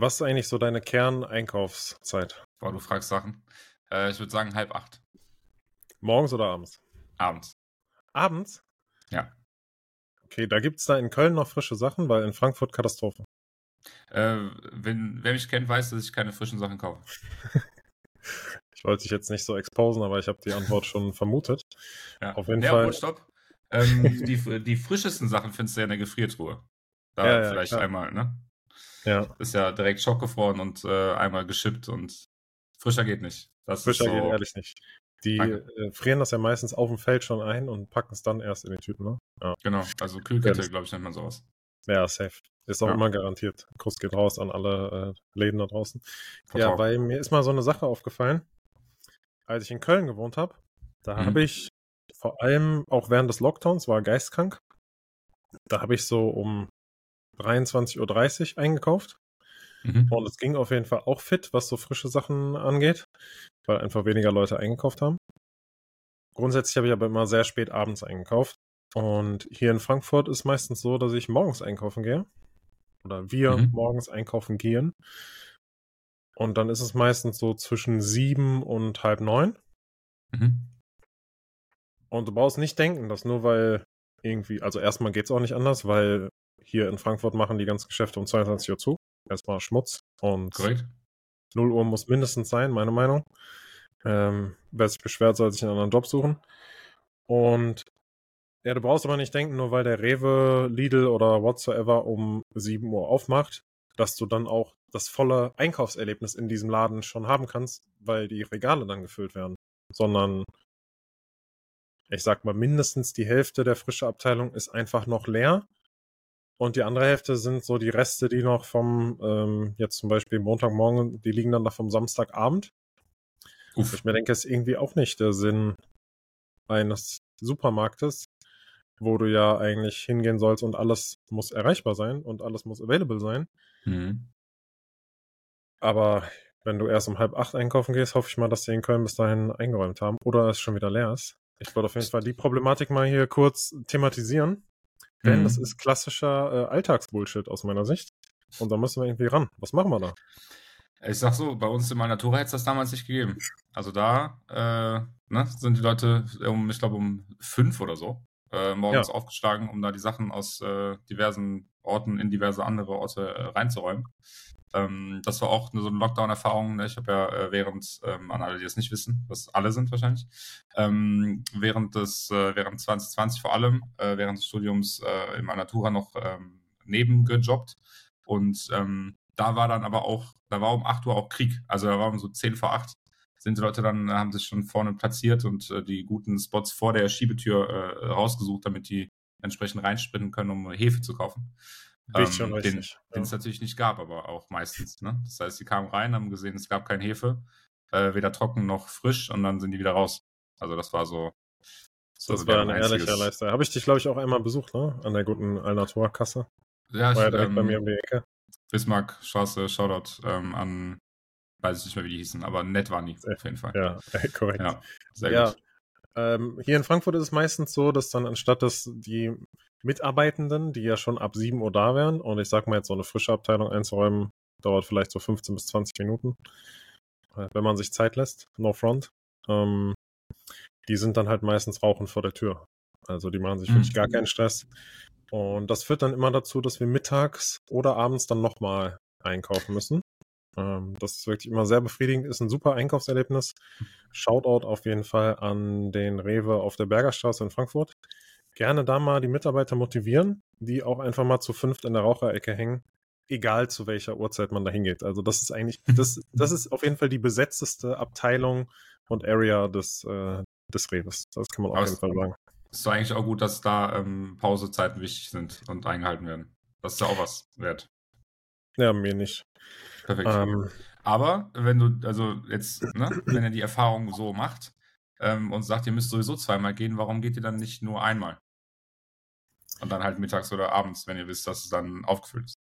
Was ist eigentlich so deine Kerneinkaufszeit? Boah, du fragst Sachen. Äh, ich würde sagen halb acht. Morgens oder abends? Abends. Abends? Ja. Okay, da gibt es da in Köln noch frische Sachen, weil in Frankfurt Katastrophe. Äh, wenn, wer mich kennt, weiß, dass ich keine frischen Sachen kaufe. ich wollte dich jetzt nicht so exposen, aber ich habe die Antwort schon vermutet. Ja. Auf jeden ja, Fall. stopp. Ähm, die, die frischesten Sachen findest du ja in der Gefriertruhe. Da ja, ja, vielleicht klar. einmal, ne? Ja. Ist ja direkt schockgefroren und äh, einmal geschippt und frischer geht nicht. Das frischer so... geht ehrlich nicht. Die äh, frieren das ja meistens auf dem Feld schon ein und packen es dann erst in die Tüten, ne? Ja. Genau, also Kühlkette, glaube ich, nennt man sowas. Ja, safe. Ist auch ja. immer garantiert. Kuss geht raus an alle äh, Läden da draußen. Vertrag. Ja, weil mir ist mal so eine Sache aufgefallen. Als ich in Köln gewohnt habe, da mhm. habe ich vor allem auch während des Lockdowns, war geistkrank. Da habe ich so um 23.30 Uhr eingekauft. Mhm. Und es ging auf jeden Fall auch fit, was so frische Sachen angeht, weil einfach weniger Leute eingekauft haben. Grundsätzlich habe ich aber immer sehr spät abends eingekauft. Und hier in Frankfurt ist meistens so, dass ich morgens einkaufen gehe. Oder wir mhm. morgens einkaufen gehen. Und dann ist es meistens so zwischen sieben und halb neun. Mhm. Und du brauchst nicht denken, dass nur weil irgendwie, also erstmal geht es auch nicht anders, weil hier in Frankfurt machen die ganzen Geschäfte um 22 Uhr zu. Erstmal Schmutz und Korrekt. 0 Uhr muss mindestens sein, meine Meinung. Ähm, wer sich beschwert, soll sich einen anderen Job suchen. Und ja, du brauchst aber nicht denken, nur weil der Rewe, Lidl oder whatsoever um 7 Uhr aufmacht, dass du dann auch das volle Einkaufserlebnis in diesem Laden schon haben kannst, weil die Regale dann gefüllt werden. Sondern ich sag mal, mindestens die Hälfte der frische Abteilung ist einfach noch leer und die andere Hälfte sind so die Reste, die noch vom, ähm, jetzt zum Beispiel Montagmorgen, die liegen dann noch vom Samstagabend. Uff. Ich mir denke, es ist irgendwie auch nicht der Sinn eines Supermarktes, wo du ja eigentlich hingehen sollst und alles muss erreichbar sein und alles muss available sein. Mhm. Aber wenn du erst um halb acht einkaufen gehst, hoffe ich mal, dass die in Köln bis dahin eingeräumt haben oder es schon wieder leer ist. Ich wollte auf jeden Fall die Problematik mal hier kurz thematisieren. Denn mhm. das ist klassischer äh, Alltagsbullshit aus meiner Sicht. Und da müssen wir irgendwie ran. Was machen wir da? Ich sag so, bei uns in Natura hätte es das damals nicht gegeben. Also da äh, ne, sind die Leute um, ich glaube, um fünf oder so äh, morgens ja. aufgeschlagen, um da die Sachen aus äh, diversen Orten in diverse andere Orte äh, reinzuräumen. Ähm, das war auch so eine Lockdown-Erfahrung. Ne? Ich habe ja äh, während, ähm, an alle, die es nicht wissen, was alle sind wahrscheinlich, ähm, während des, äh, während 2020 vor allem, äh, während des Studiums äh, in Natura noch ähm, nebengejobbt. Und ähm, da war dann aber auch, da war um 8 Uhr auch Krieg. Also da war um so 10 vor 8 sind die Leute dann, haben sich schon vorne platziert und äh, die guten Spots vor der Schiebetür äh, rausgesucht, damit die entsprechend reinsprinten können, um Hefe zu kaufen. Richtig ähm, den, den es natürlich nicht gab, aber auch meistens. Ne? Das heißt, sie kamen rein, haben gesehen, es gab kein Hefe, äh, weder trocken noch frisch, und dann sind die wieder raus. Also das war so. so das war ein ehrlicher Lifestyle. Habe ich dich, glaube ich, auch einmal besucht, ne? An der guten Alnatura-Kasse. Ja, war ja direkt ähm, bei mir um die Ecke. Bismarck-Straße, Shoutout ähm, an, weiß ich nicht mehr, wie die hießen, aber nett waren die auf jeden Fall. Ja, korrekt. Ja, sehr ja. gut. Ähm, hier in Frankfurt ist es meistens so, dass dann anstatt dass die Mitarbeitenden, die ja schon ab 7 Uhr da wären, und ich sag mal jetzt so eine frische Abteilung einzuräumen, dauert vielleicht so 15 bis 20 Minuten, äh, wenn man sich Zeit lässt, no front. Ähm, die sind dann halt meistens rauchend vor der Tür. Also die machen sich mhm. wirklich gar keinen Stress. Und das führt dann immer dazu, dass wir mittags oder abends dann nochmal einkaufen müssen. Ähm, das ist wirklich immer sehr befriedigend, ist ein super Einkaufserlebnis. Shoutout auf jeden Fall an den Rewe auf der Bergerstraße in Frankfurt gerne da mal die Mitarbeiter motivieren, die auch einfach mal zu fünft in der Raucherecke hängen, egal zu welcher Uhrzeit man da hingeht. Also das ist eigentlich, das, das ist auf jeden Fall die besetzteste Abteilung und Area des, äh, des Redes. Das kann man auf jeden Fall sagen. Ist doch eigentlich auch gut, dass da ähm, Pausezeiten wichtig sind und eingehalten werden. Das ist ja auch was wert. Ja, mir nicht. Perfekt. Ähm, Aber wenn du, also jetzt, ne, wenn er die Erfahrung so macht ähm, und sagt, ihr müsst sowieso zweimal gehen, warum geht ihr dann nicht nur einmal? Und dann halt mittags oder abends, wenn ihr wisst, dass es dann aufgefüllt ist.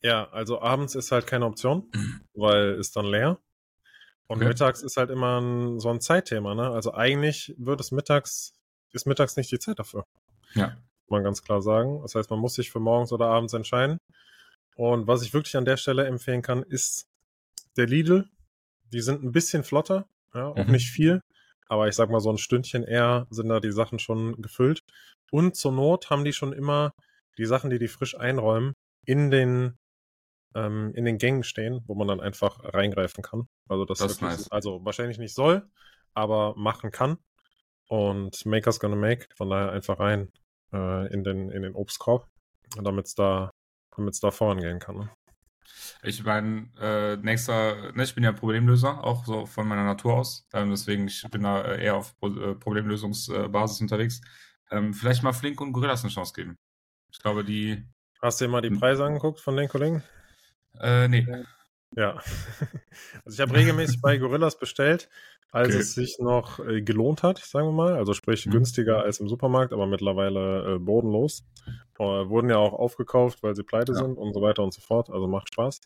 Ja, also abends ist halt keine Option, weil ist dann leer. Und okay. mittags ist halt immer ein, so ein Zeitthema, ne? Also eigentlich wird es mittags, ist mittags nicht die Zeit dafür. Ja. Muss man ganz klar sagen. Das heißt, man muss sich für morgens oder abends entscheiden. Und was ich wirklich an der Stelle empfehlen kann, ist der Lidl. Die sind ein bisschen flotter, ja, auch mhm. nicht viel, aber ich sag mal so ein Stündchen eher sind da die Sachen schon gefüllt. Und zur Not haben die schon immer die Sachen, die die frisch einräumen, in den ähm, in den Gängen stehen, wo man dann einfach reingreifen kann. Also das, das ist nice. also wahrscheinlich nicht soll, aber machen kann. Und Maker's gonna make, von daher einfach rein äh, in den in den Obstkorb, damit es da damit es da vorangehen kann. Ne? Ich meine, äh, nächster, ne, ich bin ja Problemlöser, auch so von meiner Natur aus. Ähm, deswegen, ich bin da äh, eher auf äh, Problemlösungsbasis unterwegs. Ähm, vielleicht mal Flink und Gorillas eine Chance geben. Ich glaube, die. Hast du dir mal die Preise angeguckt von den Kollegen? Äh, nee. Ja. Also ich habe regelmäßig bei Gorillas bestellt, als okay. es sich noch äh, gelohnt hat, sagen wir mal. Also sprich mhm. günstiger als im Supermarkt, aber mittlerweile äh, bodenlos. Äh, wurden ja auch aufgekauft, weil sie pleite ja. sind und so weiter und so fort. Also macht Spaß.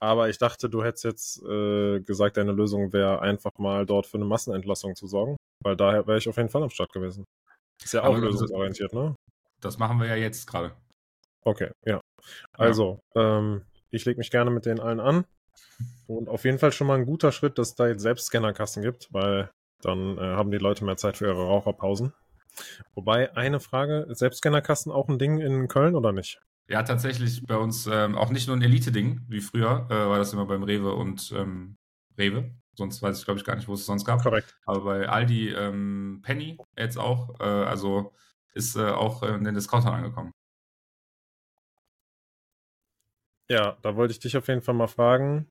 Aber ich dachte, du hättest jetzt äh, gesagt, deine Lösung wäre einfach mal dort für eine Massenentlassung zu sorgen. Weil daher wäre ich auf jeden Fall am Start gewesen. Ist ja auch aber lösungsorientiert, ne? Das machen wir ja jetzt gerade. Okay, ja. Also, ja. Ähm, ich lege mich gerne mit denen allen an. Und auf jeden Fall schon mal ein guter Schritt, dass es da jetzt selbst Scannerkassen gibt, weil dann äh, haben die Leute mehr Zeit für ihre Raucherpausen. Wobei, eine Frage, Selbstscannerkassen auch ein Ding in Köln oder nicht? Ja, tatsächlich bei uns ähm, auch nicht nur ein Elite-Ding, wie früher, äh, war das immer beim Rewe und ähm, Rewe. Sonst weiß ich, glaube ich, gar nicht, wo es sonst gab. Korrekt. Aber bei Aldi ähm, Penny jetzt auch, äh, also ist äh, auch in den Discountern angekommen. Ja, da wollte ich dich auf jeden Fall mal fragen.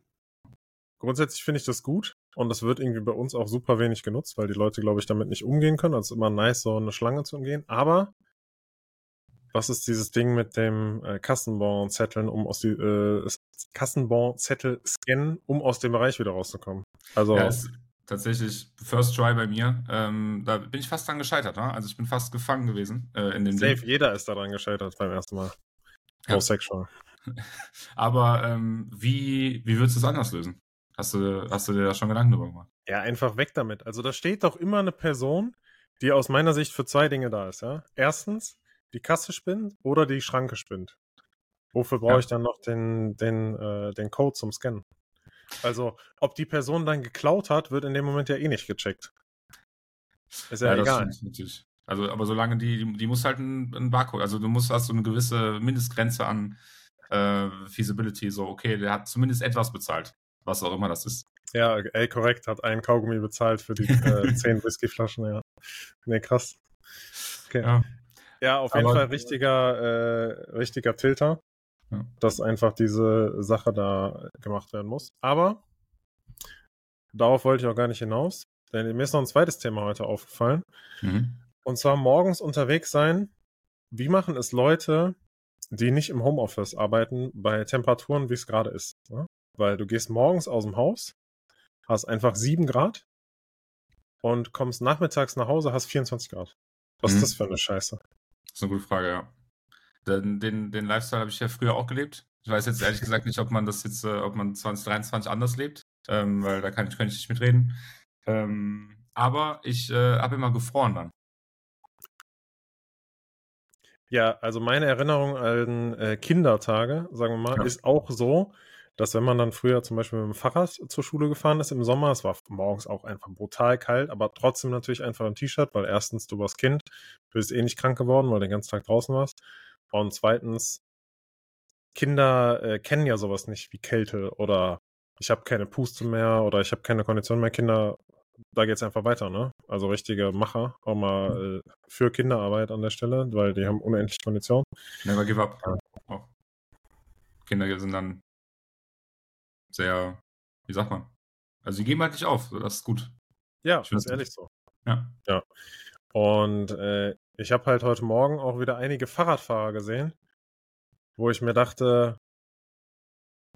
Grundsätzlich finde ich das gut und das wird irgendwie bei uns auch super wenig genutzt, weil die Leute, glaube ich, damit nicht umgehen können. Also ist immer nice, so eine Schlange zu umgehen. Aber was ist dieses Ding mit dem äh, Kassenbon-Zetteln, um aus die äh, Kassenbon-Zettel scannen, um aus dem Bereich wieder rauszukommen? Also ja, tatsächlich First Try bei mir. Ähm, da bin ich fast dran gescheitert. Ne? Also ich bin fast gefangen gewesen äh, in dem Safe, Ding. jeder ist daran gescheitert beim ersten Mal. Ja. Homosexual. Aber ähm, wie, wie würdest du es anders lösen? Hast du, hast du dir da schon Gedanken drüber gemacht? Ja, einfach weg damit. Also da steht doch immer eine Person, die aus meiner Sicht für zwei Dinge da ist, ja. Erstens, die Kasse spinnt oder die Schranke spinnt. Wofür brauche ja. ich dann noch den, den, äh, den Code zum Scannen? Also, ob die Person dann geklaut hat, wird in dem Moment ja eh nicht gecheckt. Ist ja, ja egal. Also, aber solange die, die, die muss halt ein, Barcode, also du musst hast so eine gewisse Mindestgrenze an äh, Feasibility, so, okay, der hat zumindest etwas bezahlt, was auch immer das ist. Ja, ey, korrekt, hat einen Kaugummi bezahlt für die äh, zehn Whiskyflaschen, ja. Nee, krass. Okay. Ja, ja auf jeden Fall richtiger, äh, richtiger Filter, ja. dass einfach diese Sache da gemacht werden muss. Aber darauf wollte ich auch gar nicht hinaus, denn mir ist noch ein zweites Thema heute aufgefallen. Mhm. Und zwar morgens unterwegs sein. Wie machen es Leute, die nicht im Homeoffice arbeiten, bei Temperaturen, wie es gerade ist. Ne? Weil du gehst morgens aus dem Haus, hast einfach 7 Grad und kommst nachmittags nach Hause, hast 24 Grad. Was mhm. ist das für eine Scheiße? Das ist eine gute Frage, ja. Den, den, den Lifestyle habe ich ja früher auch gelebt. Ich weiß jetzt ehrlich gesagt nicht, ob man das jetzt, äh, ob man 2023 anders lebt, ähm, weil da kann ich, kann ich nicht mitreden. Ähm, aber ich äh, habe immer gefroren dann. Ja, also meine Erinnerung an äh, Kindertage, sagen wir mal, ja. ist auch so, dass wenn man dann früher zum Beispiel mit dem Fahrrad zur Schule gefahren ist im Sommer, es war morgens auch einfach brutal kalt, aber trotzdem natürlich einfach ein T-Shirt, weil erstens du warst Kind, du bist eh nicht krank geworden, weil du den ganzen Tag draußen warst. Und zweitens, Kinder äh, kennen ja sowas nicht wie Kälte oder ich habe keine Puste mehr oder ich habe keine Kondition mehr. Kinder da geht es einfach weiter, ne? Also richtige Macher, auch mal äh, für Kinderarbeit an der Stelle, weil die haben unendlich Kondition. Never give up. Auch. Kinder sind dann sehr, wie sagt man? Also die geben halt nicht auf, das ist gut. Ja, ich ist ehrlich so. Ja. Ja. Und äh, ich habe halt heute Morgen auch wieder einige Fahrradfahrer gesehen, wo ich mir dachte,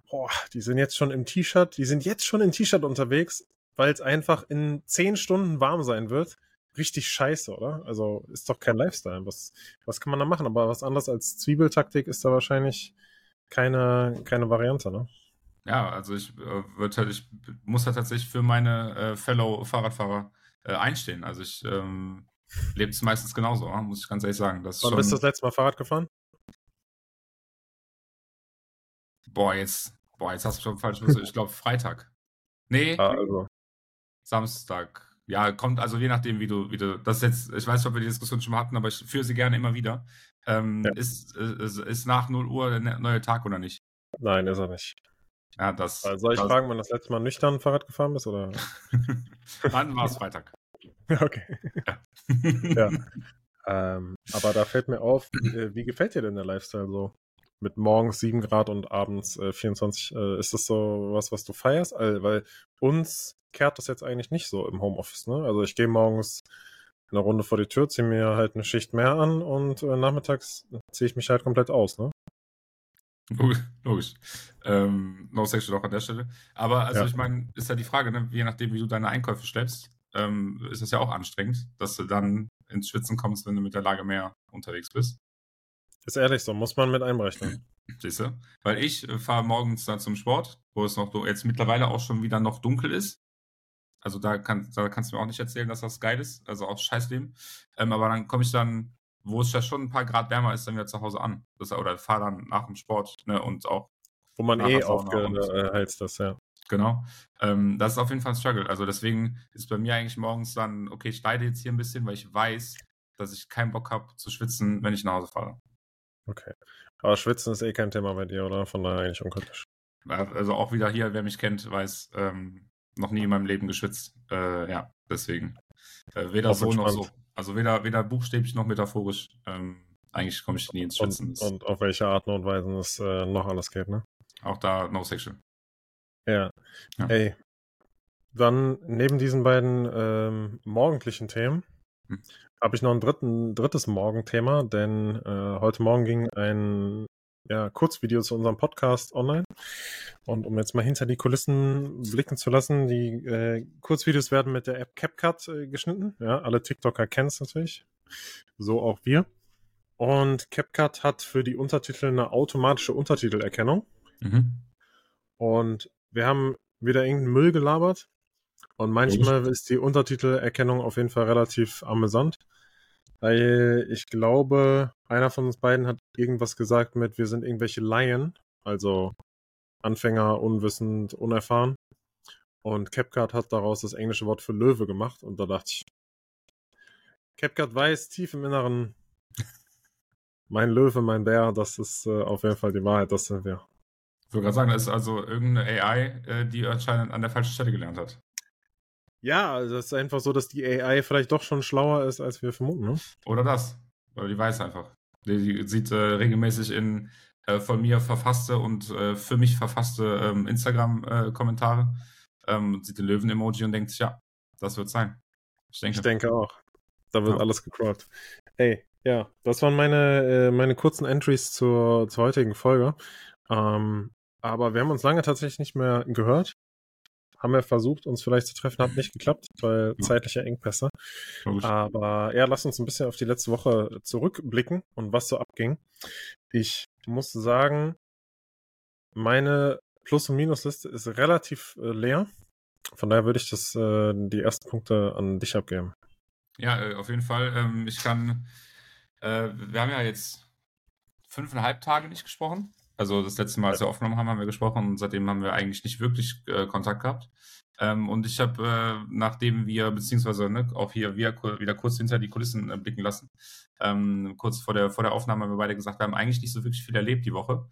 boah, die sind jetzt schon im T-Shirt, die sind jetzt schon im T-Shirt unterwegs weil es einfach in zehn Stunden warm sein wird. Richtig scheiße, oder? Also ist doch kein Lifestyle. Was, was kann man da machen? Aber was anderes als Zwiebeltaktik ist da wahrscheinlich keine, keine Variante, ne? Ja, also ich äh, würde halt, ich muss halt tatsächlich für meine äh, Fellow Fahrradfahrer äh, einstehen. Also ich ähm, lebe es meistens genauso, muss ich ganz ehrlich sagen. Das Wann schon... bist du das letzte Mal Fahrrad gefahren? Boah, jetzt, boah, jetzt hast du schon falsch. Ich glaube Freitag. Nee. Ah, also. Samstag. Ja, kommt also je nachdem, wie du, wie du, das jetzt, ich weiß nicht, ob wir die Diskussion schon mal hatten, aber ich führe sie gerne immer wieder. Ähm, ja. ist, ist, ist nach 0 Uhr der ne, neue Tag oder nicht? Nein, ist er nicht. Ja, das. Also soll ich das, fragen, wann das letzte Mal nüchtern Fahrrad gefahren bist? Oder? Wann war es Freitag? okay. Ja. ja. Ähm, aber da fällt mir auf, wie, äh, wie, gefällt dir denn der Lifestyle so? Mit morgens 7 Grad und abends äh, 24. Äh, ist das so was, was du feierst? Also, weil uns kehrt das jetzt eigentlich nicht so im Homeoffice, ne? Also ich gehe morgens eine Runde vor die Tür, ziehe mir halt eine Schicht mehr an und äh, nachmittags ziehe ich mich halt komplett aus, ne? Logisch. Ähm, no sexual auch an der Stelle. Aber also ja. ich meine, ist ja die Frage, ne? je nachdem, wie du deine Einkäufe schleppst, ähm, ist das ja auch anstrengend, dass du dann ins Schwitzen kommst, wenn du mit der Lage mehr unterwegs bist. Ist ehrlich so, muss man mit einberechnen. Siehst du? Weil ich äh, fahre morgens dann zum Sport, wo es noch jetzt mittlerweile auch schon wieder noch dunkel ist. Also da, kann, da kannst du mir auch nicht erzählen, dass das geil ist. Also auch Scheißleben. Ähm, aber dann komme ich dann, wo es ja schon ein paar Grad wärmer ist, dann wieder zu Hause an. Das, oder fahre dann nach dem Sport ne, und auch. Wo man eh aufgeheizt das, ja. Genau. Ähm, das ist auf jeden Fall ein Struggle. Also deswegen ist bei mir eigentlich morgens dann, okay, ich leide jetzt hier ein bisschen, weil ich weiß, dass ich keinen Bock habe zu schwitzen, wenn ich nach Hause fahre. Okay. Aber Schwitzen ist eh kein Thema bei dir, oder? Von daher eigentlich unkritisch. Also auch wieder hier, wer mich kennt, weiß, ähm, noch nie in meinem Leben geschwitzt. Äh, ja, deswegen. Äh, weder so noch so. Also weder, weder buchstäblich noch metaphorisch. Ähm, eigentlich komme ich nie ins Schwitzen. Und, und, auf welche Art und Weise es äh, noch alles geht, ne? Auch da no sexual. Ja. ja. Ey. Dann neben diesen beiden ähm, morgendlichen Themen hm. habe ich noch ein dritten, drittes Morgenthema, denn äh, heute Morgen ging ein ja, Kurzvideo zu unserem Podcast online. Und um jetzt mal hinter die Kulissen blicken zu lassen, die äh, Kurzvideos werden mit der App CapCut äh, geschnitten. Ja, alle TikToker kennen es natürlich. So auch wir. Und CapCut hat für die Untertitel eine automatische Untertitelerkennung. Mhm. Und wir haben wieder irgendeinen Müll gelabert. Und manchmal ist die Untertitelerkennung auf jeden Fall relativ amüsant. Weil ich glaube, einer von uns beiden hat irgendwas gesagt mit, wir sind irgendwelche Laien, also Anfänger, unwissend, unerfahren. Und CapCut hat daraus das englische Wort für Löwe gemacht. Und da dachte ich, CapCut weiß tief im Inneren, mein Löwe, mein Bär, das ist äh, auf jeden Fall die Wahrheit, das sind wir. Ich würde gerade sagen, das ist also irgendeine AI, äh, die anscheinend an der falschen Stelle gelernt hat. Ja, also es ist einfach so, dass die AI vielleicht doch schon schlauer ist, als wir vermuten. Ne? Oder das. Oder die weiß einfach. Die, sieht äh, regelmäßig in äh, von mir verfasste und äh, für mich verfasste ähm, Instagram-Kommentare, ähm, sieht den Löwen-Emoji und denkt sich, ja, das wird sein. Ich denke, ich denke auch. Da wird ja. alles gecrawlt. Ey, ja, das waren meine, äh, meine kurzen Entries zur, zur heutigen Folge. Ähm, aber wir haben uns lange tatsächlich nicht mehr gehört haben wir versucht, uns vielleicht zu treffen, hat nicht geklappt, weil zeitliche Engpässe. Aber ja, lass uns ein bisschen auf die letzte Woche zurückblicken und was so abging. Ich muss sagen, meine Plus- und Minusliste ist relativ äh, leer. Von daher würde ich das, äh, die ersten Punkte an dich abgeben. Ja, äh, auf jeden Fall. Ähm, ich kann, äh, wir haben ja jetzt fünfeinhalb Tage nicht gesprochen. Also das letzte Mal, als wir aufgenommen haben, haben wir gesprochen und seitdem haben wir eigentlich nicht wirklich äh, Kontakt gehabt. Ähm, und ich habe, äh, nachdem wir, beziehungsweise ne, auch hier wieder, wieder kurz hinter die Kulissen äh, blicken lassen, ähm, kurz vor der, vor der Aufnahme haben wir beide gesagt, wir haben eigentlich nicht so wirklich viel erlebt die Woche.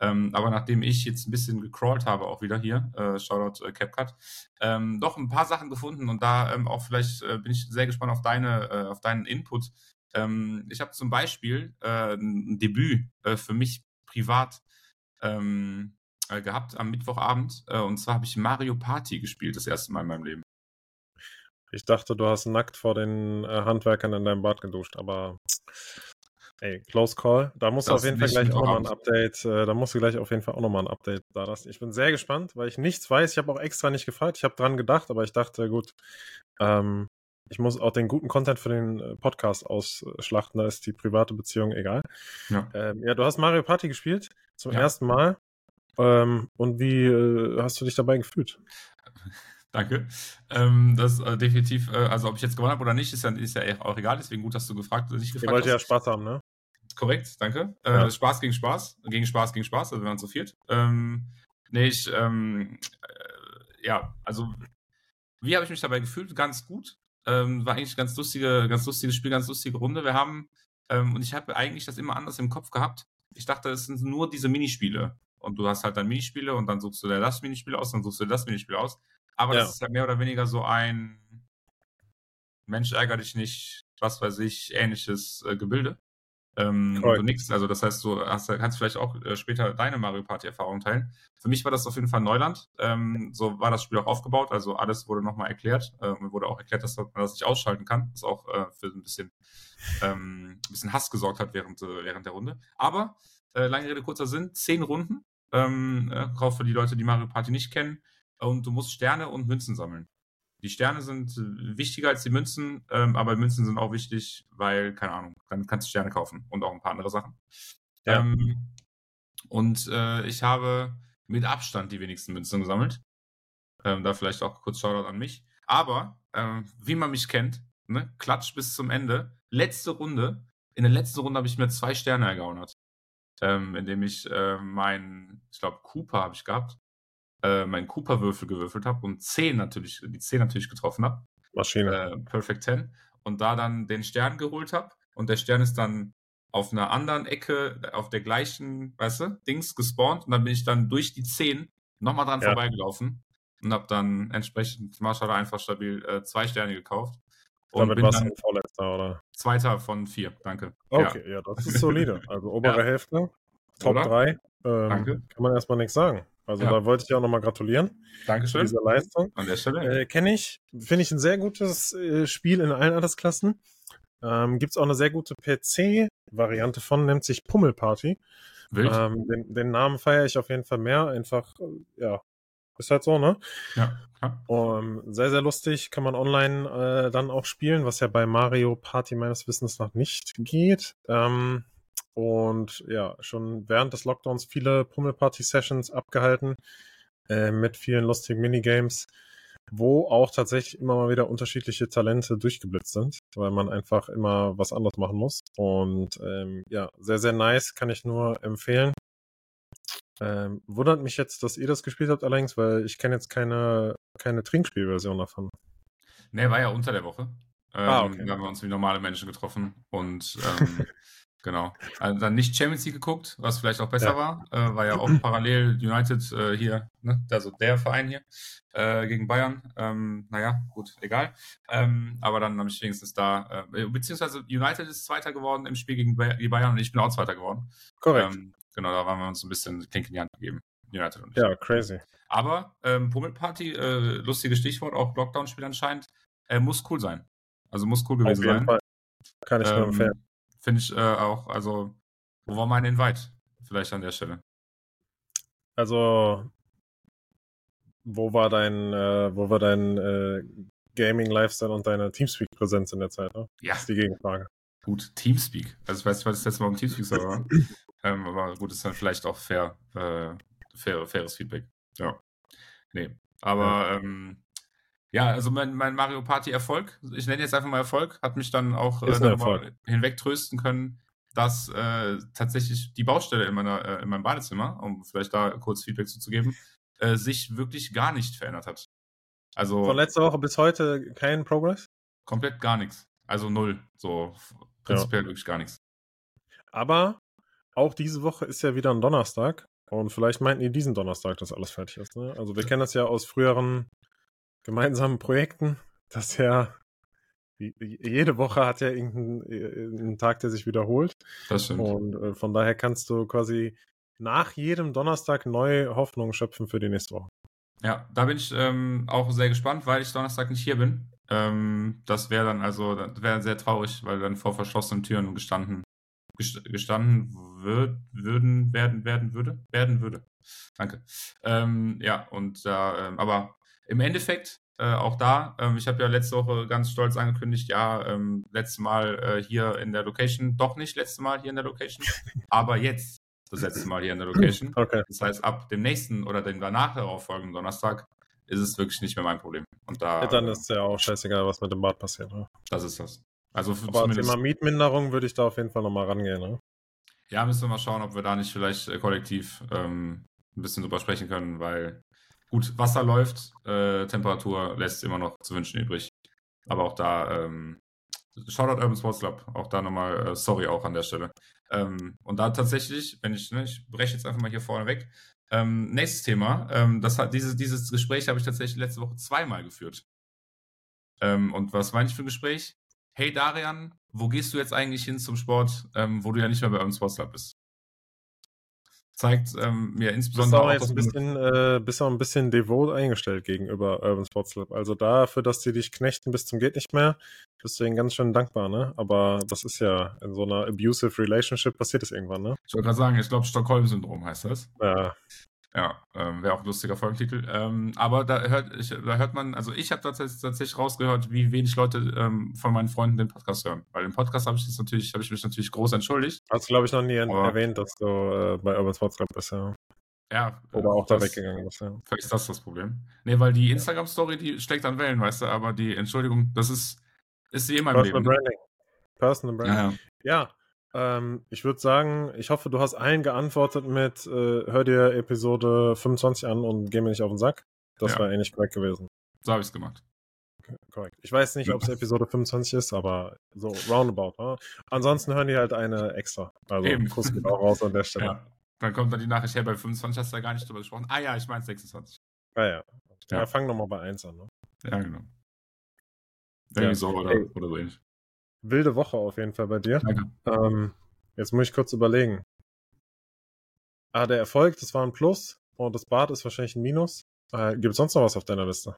Ähm, aber nachdem ich jetzt ein bisschen gecrawlt habe, auch wieder hier, äh, Shoutout äh, CapCut, ähm, doch ein paar Sachen gefunden und da ähm, auch vielleicht äh, bin ich sehr gespannt auf deine, äh, auf deinen Input. Ähm, ich habe zum Beispiel äh, ein Debüt äh, für mich privat ähm, äh, gehabt am Mittwochabend. Äh, und zwar habe ich Mario Party gespielt, das erste Mal in meinem Leben. Ich dachte, du hast nackt vor den äh, Handwerkern in deinem Bad geduscht, aber ey, close call. Da musst du auf jeden Fall gleich auch nochmal ein Update, äh, da musst du gleich auf jeden Fall auch nochmal ein Update da lassen. Ich bin sehr gespannt, weil ich nichts weiß. Ich habe auch extra nicht gefragt. Ich habe dran gedacht, aber ich dachte, gut, ähm, ich muss auch den guten Content für den äh, Podcast ausschlachten, da ist die private Beziehung egal. Ja, ähm, ja du hast Mario Party gespielt zum ja. ersten Mal. Ähm, und wie äh, hast du dich dabei gefühlt? Danke. Ähm, das äh, definitiv, äh, also ob ich jetzt gewonnen habe oder nicht, ist ja, ist ja auch egal, deswegen gut, dass du gefragt, nicht gefragt Ihr wollt ja Spaß haben, ne? korrekt, danke. Äh, ja. Spaß gegen Spaß, gegen Spaß gegen Spaß, also wir waren zu viert. Ähm, nee, ich, ähm, äh, ja, also wie habe ich mich dabei gefühlt? Ganz gut. Ähm, war eigentlich ganz lustige, ganz lustiges Spiel, ganz lustige Runde. Wir haben, ähm, und ich habe eigentlich das immer anders im Kopf gehabt. Ich dachte, es sind nur diese Minispiele. Und du hast halt dann Minispiele und dann suchst du dir das Minispiel aus, dann suchst du dir das Minispiel aus. Aber ja. das ist halt mehr oder weniger so ein Mensch ärger dich nicht, was weiß ich, ähnliches äh, Gebilde. Ähm, du nix, also das heißt, du hast, kannst vielleicht auch äh, später deine Mario Party Erfahrung teilen. Für mich war das auf jeden Fall Neuland. Ähm, so war das Spiel auch aufgebaut. Also alles wurde nochmal erklärt. Äh, mir wurde auch erklärt, dass man das nicht ausschalten kann, was auch äh, für ein bisschen, ähm, ein bisschen Hass gesorgt hat während, äh, während der Runde. Aber äh, lange Rede kurzer Sinn, zehn Runden. Ähm, äh, auch für die Leute, die Mario Party nicht kennen. Und du musst Sterne und Münzen sammeln. Die Sterne sind äh, wichtiger als die Münzen, ähm, aber Münzen sind auch wichtig, weil, keine Ahnung, dann kannst du Sterne kaufen und auch ein paar andere Sachen. Ja. Ähm, und äh, ich habe mit Abstand die wenigsten Münzen gesammelt. Ähm, da vielleicht auch kurz Shoutout an mich. Aber, ähm, wie man mich kennt, ne, Klatsch bis zum Ende. Letzte Runde, in der letzten Runde habe ich mir zwei Sterne ergaunert. Ähm, indem ich äh, mein, ich glaube, Cooper habe ich gehabt äh, meinen Cooper-Würfel gewürfelt habe und 10 natürlich, die 10 natürlich getroffen habe. Maschine. Äh, Perfect 10. Und da dann den Stern geholt habe und der Stern ist dann auf einer anderen Ecke, auf der gleichen, weißt du, Dings gespawnt und dann bin ich dann durch die 10 nochmal dran ja. vorbeigelaufen und habe dann entsprechend Marshall einfach stabil äh, zwei Sterne gekauft. Und Damit warst du vorletzter, oder? Zweiter von vier, danke. Okay, ja, ja das ist solide. Also obere ja. Hälfte, Top 3. Ähm, danke. Kann man erstmal nichts sagen. Also ja. da wollte ich auch nochmal gratulieren. Dankeschön. Diese Leistung. An der Stelle. Äh, Kenne ich. Finde ich ein sehr gutes äh, Spiel in allen Altersklassen. Ähm, Gibt es auch eine sehr gute PC-Variante von, nennt sich Pummelparty. Wild. Ähm, den, den, Namen feiere ich auf jeden Fall mehr. Einfach, äh, ja, ist halt so, ne? Ja. ja. Um, sehr, sehr lustig. Kann man online äh, dann auch spielen, was ja bei Mario Party meines Wissens noch nicht geht. Ähm, und ja, schon während des Lockdowns viele Pummelparty-Sessions abgehalten äh, mit vielen lustigen Minigames, wo auch tatsächlich immer mal wieder unterschiedliche Talente durchgeblitzt sind, weil man einfach immer was anderes machen muss. Und ähm, ja, sehr, sehr nice, kann ich nur empfehlen. Ähm, wundert mich jetzt, dass ihr das gespielt habt allerdings, weil ich kenne jetzt keine, keine Trinkspielversion davon. Nee, war ja unter der Woche. Ah, ähm, ah, okay. Da haben wir uns wie normale Menschen getroffen und ähm, Genau. Also dann nicht Champions League geguckt, was vielleicht auch besser ja. war. Äh, war ja auch parallel United äh, hier, ne? also der Verein hier, äh, gegen Bayern. Ähm, naja, gut, egal. Ähm, aber dann habe ich wenigstens da, äh, beziehungsweise United ist Zweiter geworden im Spiel gegen die Bayern und ich bin auch Zweiter geworden. Korrekt. Ähm, genau, da waren wir uns ein bisschen Klink in die Hand gegeben. United und ich. Ja, crazy. Aber ähm, Pummelparty, äh, lustiges Stichwort, auch Lockdown-Spiel anscheinend, äh, muss cool sein. Also muss cool gewesen sein. Fall. Kann ich nur ähm, empfehlen. Finde ich äh, auch, also, wo war mein Invite? Vielleicht an der Stelle. Also, wo war dein, äh, wo war dein äh, Gaming-Lifestyle und deine Teamspeak-Präsenz in der Zeit? Ne? Ja. Das ist die Gegenfrage. Gut, Teamspeak. Also ich weiß nicht, was das letzte Mal im Teamspeak war. ähm, aber gut, ist dann vielleicht auch fair, äh, fair faires Feedback. Ja. Nee. Aber ja. ähm, ja, also mein, mein Mario Party Erfolg, ich nenne jetzt einfach mal Erfolg, hat mich dann auch äh, darüber hinwegtrösten können, dass äh, tatsächlich die Baustelle in, meiner, äh, in meinem Badezimmer, um vielleicht da kurz Feedback zuzugeben, äh, sich wirklich gar nicht verändert hat. Also von letzter Woche bis heute kein Progress? Komplett gar nichts. Also null. So prinzipiell ja. wirklich gar nichts. Aber auch diese Woche ist ja wieder ein Donnerstag. Und vielleicht meinten die diesen Donnerstag, dass alles fertig ist. Ne? Also wir kennen das ja aus früheren gemeinsamen Projekten, dass ja jede Woche hat ja irgendeinen Tag, der sich wiederholt. Das stimmt. Und äh, von daher kannst du quasi nach jedem Donnerstag neue Hoffnungen schöpfen für die nächste Woche. Ja, da bin ich ähm, auch sehr gespannt, weil ich Donnerstag nicht hier bin. Ähm, das wäre dann also, das wäre sehr traurig, weil dann vor verschlossenen Türen gestanden, gestanden würd, würden, werden, werden würde, werden würde. Danke. Ähm, ja, und da, ähm, aber im Endeffekt, äh, auch da, ähm, ich habe ja letzte Woche ganz stolz angekündigt, ja, ähm, letztes Mal äh, hier in der Location, doch nicht letzte Mal hier in der Location, aber jetzt das letzte Mal hier in der Location. Okay. Das heißt, ab dem nächsten oder dem danach darauf folgenden Donnerstag ist es wirklich nicht mehr mein Problem. Und da, ja, dann ist ja auch scheißegal, was mit dem Bad passiert. Ne? Das ist das. Also Aber Thema Mietminderung würde ich da auf jeden Fall nochmal rangehen. Ne? Ja, müssen wir mal schauen, ob wir da nicht vielleicht äh, kollektiv ähm, ein bisschen drüber sprechen können, weil gut, Wasser läuft, äh, Temperatur lässt immer noch zu wünschen übrig. Aber auch da, ähm, Shoutout Urban Sports Club, auch da nochmal äh, sorry auch an der Stelle. Ähm, und da tatsächlich, wenn ich, ne, ich breche jetzt einfach mal hier vorne weg. Ähm, nächstes Thema, ähm, das hat, dieses, dieses Gespräch habe ich tatsächlich letzte Woche zweimal geführt. Ähm, und was meine ich für ein Gespräch? Hey Darian, wo gehst du jetzt eigentlich hin zum Sport, ähm, wo du ja nicht mehr bei Urban Sports Club bist? Zeigt ähm, mir insbesondere auch, jetzt ein bisschen, äh, bist auch ein bisschen devot eingestellt gegenüber Urban Sports Club. Also dafür, dass die dich knechten bis zum geht nicht mehr, bist du ihnen ganz schön dankbar, ne? Aber das ist ja in so einer abusive Relationship passiert es irgendwann, ne? Ich wollte gerade sagen, ich glaube Stockholm-Syndrom heißt das. Ja. Ja, ähm, wäre auch ein lustiger Folgentitel. Ähm, aber da hört, ich, da hört man, also ich habe tatsächlich, tatsächlich rausgehört, wie wenig Leute ähm, von meinen Freunden den Podcast hören. Weil im Podcast habe ich das natürlich, habe ich mich natürlich groß entschuldigt. Hast du, glaube ich, noch nie aber, erwähnt, dass du äh, bei Urban Sports Club bist, ja. Ja. Oder auch da weggegangen bist, ja. Vielleicht ist das das Problem. Nee, weil die Instagram-Story, die schlägt an Wellen, weißt du, aber die Entschuldigung, das ist, ist wie immer im Personal Leben. Branding. Personal Branding. Ja, ja. Ähm, ich würde sagen, ich hoffe, du hast allen geantwortet mit, äh, hör dir Episode 25 an und geh mir nicht auf den Sack. Das ja. war ähnlich korrekt gewesen. So habe ich es gemacht. Okay, korrekt. Ich weiß nicht, ob es Episode 25 ist, aber so roundabout. Ne? Ansonsten hören die halt eine extra. Also Eben. Kuss geht auch raus an der Stelle. Ja. Dann kommt dann die Nachricht, hey, bei 25 hast du ja gar nicht drüber gesprochen. Ah ja, ich meine 26. Ah ja. Ja, ja fang nochmal bei 1 an. Ne? Ja, genau. Irgendwie ja. so oder, oder so ähnlich wilde Woche auf jeden Fall bei dir. Ähm, jetzt muss ich kurz überlegen. Ah, der Erfolg, das war ein Plus und das Bad ist wahrscheinlich ein Minus. Äh, Gibt es sonst noch was auf deiner Liste?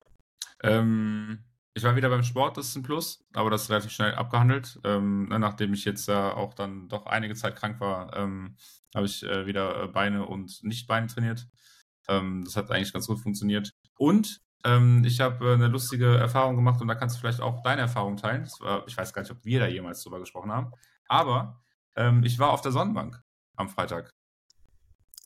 Ähm, ich war wieder beim Sport, das ist ein Plus, aber das ist relativ schnell abgehandelt. Ähm, ne, nachdem ich jetzt ja äh, auch dann doch einige Zeit krank war, ähm, habe ich äh, wieder äh, Beine und Nicht-Beine trainiert. Ähm, das hat eigentlich ganz gut funktioniert. Und ähm, ich habe äh, eine lustige Erfahrung gemacht und da kannst du vielleicht auch deine Erfahrung teilen. War, ich weiß gar nicht, ob wir da jemals drüber gesprochen haben. Aber ähm, ich war auf der Sonnenbank am Freitag.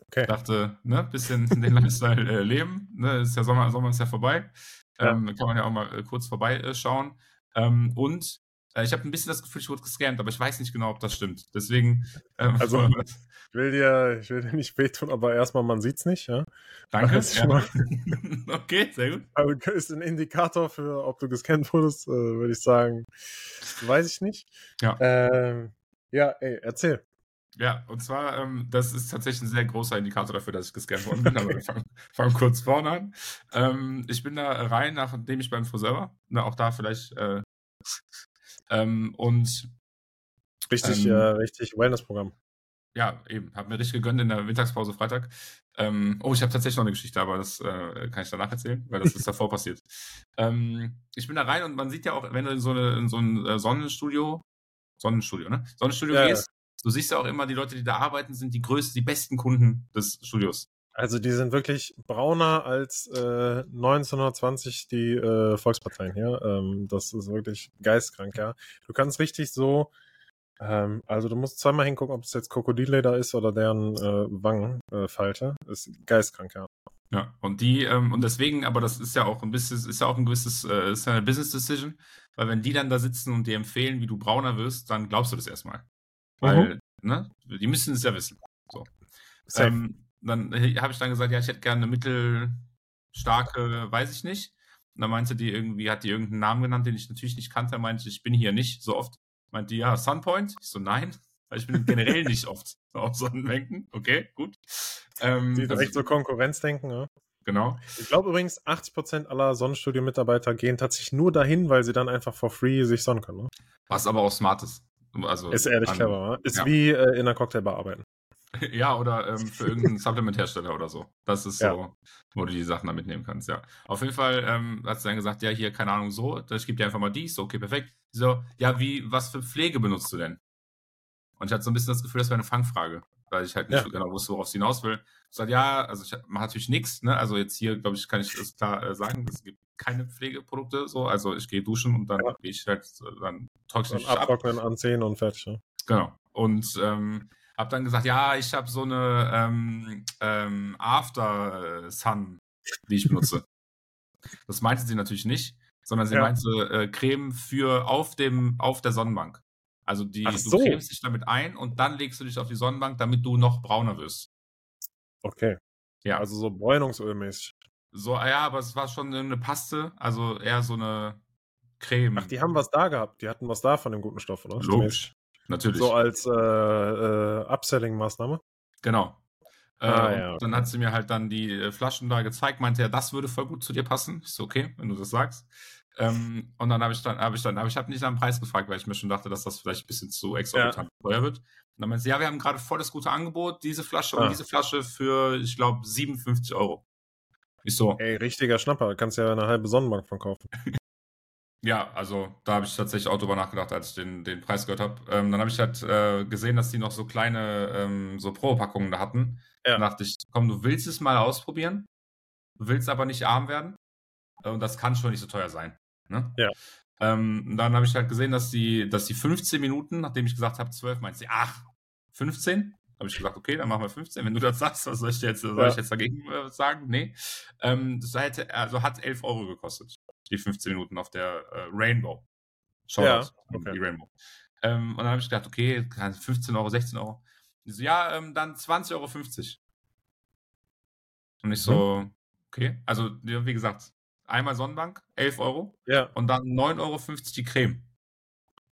Okay. Ich dachte, ne, bisschen den Lifestyle äh, leben. Ne, ist ja Sommer, Sommer ist ja vorbei. Ähm, ja. Kann man ja auch mal äh, kurz vorbeischauen. Äh, ähm, und ich habe ein bisschen das Gefühl, ich wurde gescannt, aber ich weiß nicht genau, ob das stimmt. Deswegen. Ähm, also, ich will dir, ich will dir nicht wehtun, aber erstmal, man sieht's nicht, ja. Danke. Ja. okay, sehr gut. Also ist ein Indikator für, ob du gescannt wurdest, äh, würde ich sagen. Weiß ich nicht. Ja. Ähm, ja, ey, erzähl. Ja, und zwar, ähm, das ist tatsächlich ein sehr großer Indikator dafür, dass ich gescannt worden bin, aber wir fangen, fangen kurz vorne an. Ähm, ich bin da rein, nachdem ich beim Friseur war. Na, auch da vielleicht äh, ähm, und richtig, ähm, äh, richtig Wellness-Programm. Ja, eben. Hab mir richtig gegönnt in der Mittagspause Freitag. Ähm, oh, ich habe tatsächlich noch eine Geschichte, aber das äh, kann ich danach erzählen, weil das ist davor passiert. Ähm, ich bin da rein und man sieht ja auch, wenn du in so, eine, in so ein äh, Sonnenstudio, Sonnenstudio, ne? Sonnenstudio ja, gehst, du siehst ja auch immer, die Leute, die da arbeiten, sind die größten, die besten Kunden des Studios. Also die sind wirklich brauner als äh, 1920 die äh, Volksparteien hier. Ähm, das ist wirklich geistkrank, ja. Du kannst richtig so, ähm, also du musst zweimal hingucken, ob es jetzt Krokodilleder ist oder deren äh, Wangenfalte. Äh, ist geistkrank, ja. Ja, und die, ähm, und deswegen, aber das ist ja auch ein bisschen, ist ja auch ein gewisses, äh, ist ja eine Business Decision, weil wenn die dann da sitzen und dir empfehlen, wie du brauner wirst, dann glaubst du das erstmal. Weil, mhm. ne, die müssen es ja wissen. So. Ähm, dann habe ich dann gesagt, ja, ich hätte gerne eine mittelstarke, weiß ich nicht. Und dann meinte die irgendwie, hat die irgendeinen Namen genannt, den ich natürlich nicht kannte. meinte ich, bin hier nicht so oft. Meinte die, ja, Sunpoint? Ich so, nein, weil ich bin generell nicht oft auf Sonnenbänken. Okay, gut. Ähm, die direkt so Konkurrenzdenken, ja. Genau. Ich glaube übrigens, 80% aller Sonnenstudio-Mitarbeiter gehen tatsächlich nur dahin, weil sie dann einfach for free sich sonnen können. Ne? Was aber auch smart ist. Also ist ehrlich an, clever, ne? Ist ja. wie äh, in einer Cocktailbar arbeiten. Ja, oder ähm, für irgendeinen Supplement-Hersteller oder so. Das ist ja. so, wo du die Sachen da mitnehmen kannst, ja. Auf jeden Fall ähm, hat sie dann gesagt, ja, hier, keine Ahnung, so, ich gebe dir einfach mal dies, so, okay, perfekt. So, ja, wie, was für Pflege benutzt du denn? Und ich hatte so ein bisschen das Gefühl, das wäre eine Fangfrage, weil ich halt nicht ja. genau wusste, worauf sie hinaus will. Ich sagte, ja, also ich mache natürlich nichts, ne? Also jetzt hier, glaube ich, kann ich das klar äh, sagen, es gibt keine Pflegeprodukte, so, also ich gehe duschen und dann ja. gehe ich halt, dann trockne ich Abtrocknen, ab. anziehen und fertig, ja. Genau. Und ähm, habe dann gesagt, ja, ich habe so eine ähm, ähm, After Sun, die ich benutze. das meinte sie natürlich nicht, sondern sie ja. meinte äh, Creme für auf dem auf der Sonnenbank. Also die, Ach du so. cremst dich damit ein und dann legst du dich auf die Sonnenbank, damit du noch brauner wirst. Okay. Ja. Also so Bräunungsölmäßig. So, ah ja, aber es war schon eine Paste, also eher so eine Creme. Ach, die haben was da gehabt. Die hatten was da von dem guten Stoff, oder? Logisch. Natürlich. So als äh, äh, Upselling-Maßnahme. Genau. Äh, Ah, und ja, okay. Dann hat sie mir halt dann die äh, Flaschen da gezeigt, meinte ja, das würde voll gut zu dir passen. Ich so, okay, wenn du das sagst. Ähm, und dann habe ich dann, habe ich dann, aber ich habe nicht nach dem Preis gefragt, weil ich mir schon dachte, dass das vielleicht ein bisschen zu exorbitant teuer wird. Und dann meinte sie, ja, wir haben gerade voll das gute Angebot, diese Flasche und Ah. diese Flasche für, ich glaube, 57 Euro. Ich so, Ey, richtiger Schnapper. Da kannst du ja eine halbe Sonnenbank von kaufen. Ja, also da habe ich tatsächlich auch drüber nachgedacht, als ich den, den Preis gehört habe. Ähm, dann habe ich halt äh, gesehen, dass die noch so kleine ähm, so Probepackungen da hatten. Ja. Dann dachte ich, komm, du willst es mal ausprobieren, du willst aber nicht arm werden. Äh, Und das kann schon nicht so teuer sein. Ne? Ja. Ähm, dann habe ich halt gesehen, dass die, dass die 15 Minuten, nachdem ich gesagt habe 12, meint sie, ach, 15? Habe ich gesagt, okay, dann machen wir 15. Wenn du das sagst, was soll ich jetzt, soll Ja. ich jetzt dagegen äh, sagen? Nee. Ähm, das hätte, also hat 11 Euro gekostet die 15 Minuten auf der äh, Rainbow. Shoutout Ja, okay. die Rainbow. Ähm, und dann habe ich gedacht, okay, 15 Euro, 16 Euro. So, ja, ähm, dann 20,50 Euro. Und ich so, okay, also wie gesagt, einmal Sonnenbank, 11 Euro Ja. und dann 9,50 Euro die Creme.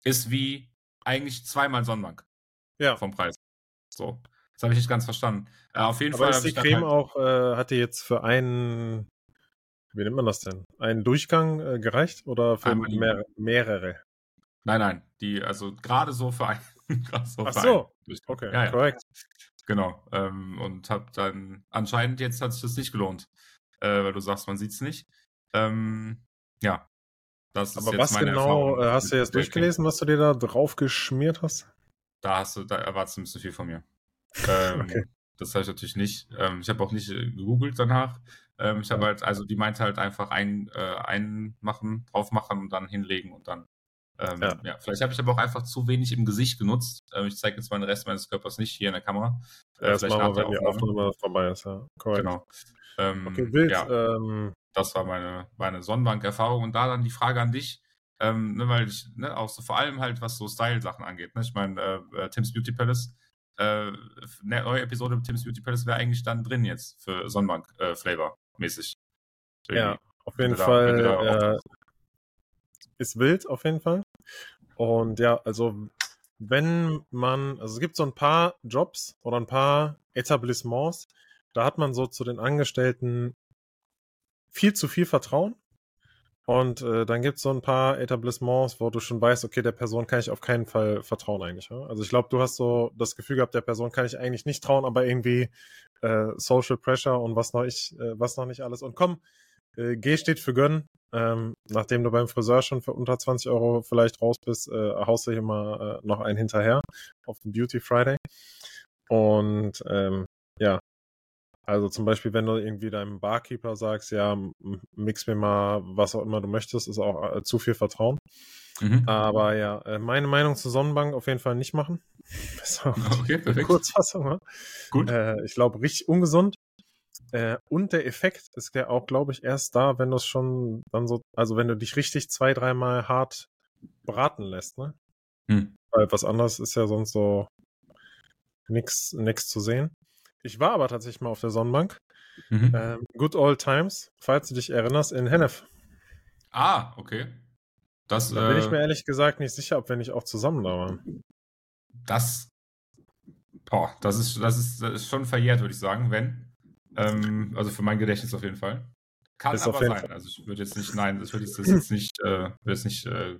Ist wie eigentlich zweimal Sonnenbank Ja. vom Preis. So, das habe ich nicht ganz verstanden. Äh, auf jeden Aber Fall ist die Creme halt, auch, äh, hat die jetzt für einen, wie nennt man das denn? Einen Durchgang äh, gereicht oder für mehr, mehrere? Nein, nein, die, also gerade so für ein. gerade so Ach so. einen. Okay, ja, ja. korrekt. Genau. Ähm, und hab dann, anscheinend jetzt hat sich das nicht gelohnt, äh, weil du sagst, man sieht's nicht. Ähm, ja. Das ist Aber jetzt was genau Erfahrung äh, hast du jetzt durchgelesen, was du dir da drauf geschmiert hast? Da hast du, da erwartest du ein bisschen viel von mir. Ähm, Okay. Das habe ich natürlich nicht. Ähm, ich habe auch nicht äh, gegoogelt danach. Ähm, ich habe halt, also die meinte halt einfach ein, äh, einmachen, drauf machen und dann hinlegen und dann. Ähm, Ja. ja. vielleicht habe ich aber auch einfach zu wenig im Gesicht genutzt. Ähm, ich zeige jetzt mal den Rest meines Körpers nicht hier in der Kamera. Äh, Erst mal, wenn die Aufnahme. Vorbei ist, ja. Korrekt. Genau. Ähm, Okay, wild. Ja, das war meine, meine Sonnenbank-Erfahrung. Und da dann die Frage an dich, ähm, ne, weil ich, ne, auch so vor allem halt, was so Style-Sachen angeht. Ne? Ich meine, äh, äh, Tim's Beauty Palace, äh, eine neue Episode mit Tim's Beauty Palace wäre eigentlich dann drin jetzt für Sonnenbank-Flavor-mäßig. ja, auf jeden da- Fall da äh, ist wild, auf jeden Fall. Und ja, also wenn man, also es gibt so ein paar Jobs oder ein paar Etablissements, da hat man so zu den Angestellten viel zu viel Vertrauen. Und äh, dann gibt es so ein paar Etablissements, wo du schon weißt, okay, der Person kann ich auf keinen Fall vertrauen eigentlich. Ja? Also ich glaube, du hast so das Gefühl gehabt, der Person kann ich eigentlich nicht trauen, aber irgendwie äh, Social Pressure und was noch ich, äh, was noch nicht alles. Und komm, äh, G steht für gönnen. Ähm, nachdem du beim Friseur schon für unter 20 Euro vielleicht raus bist, äh, haust du mal äh, noch einen hinterher auf den Beauty Friday. Und ähm, ja, also zum Beispiel, wenn du irgendwie deinem Barkeeper sagst, ja, mix mir mal was auch immer du möchtest, ist auch äh, zu viel Vertrauen. Mhm. Aber ja, äh, meine Meinung zur Sonnenbank auf jeden Fall nicht machen. Okay, perfekt. Kurzfassung. Ne? Gut. Äh, ich glaube, richtig ungesund. Äh, und der Effekt ist ja auch, glaube ich, erst da, wenn du es schon dann so, also wenn du dich richtig zwei, dreimal hart braten lässt, ne? Hm. Weil was anderes ist ja sonst so nix, nix zu sehen. Ich war aber tatsächlich mal auf der Sonnenbank. Mhm. Ähm, good old times, falls du dich erinnerst, in Hennef. Ah, okay. Das, Da bin ich äh, mir ehrlich gesagt nicht sicher, ob wir nicht auch zusammen da waren. Das, boah, das ist, das ist, das ist schon verjährt, würde ich sagen, wenn. Ähm, also für mein Gedächtnis auf jeden Fall. Kann Ist aber sein. Also ich würde jetzt nicht, nein, das würde ich jetzt nicht, äh, würde jetzt nicht äh,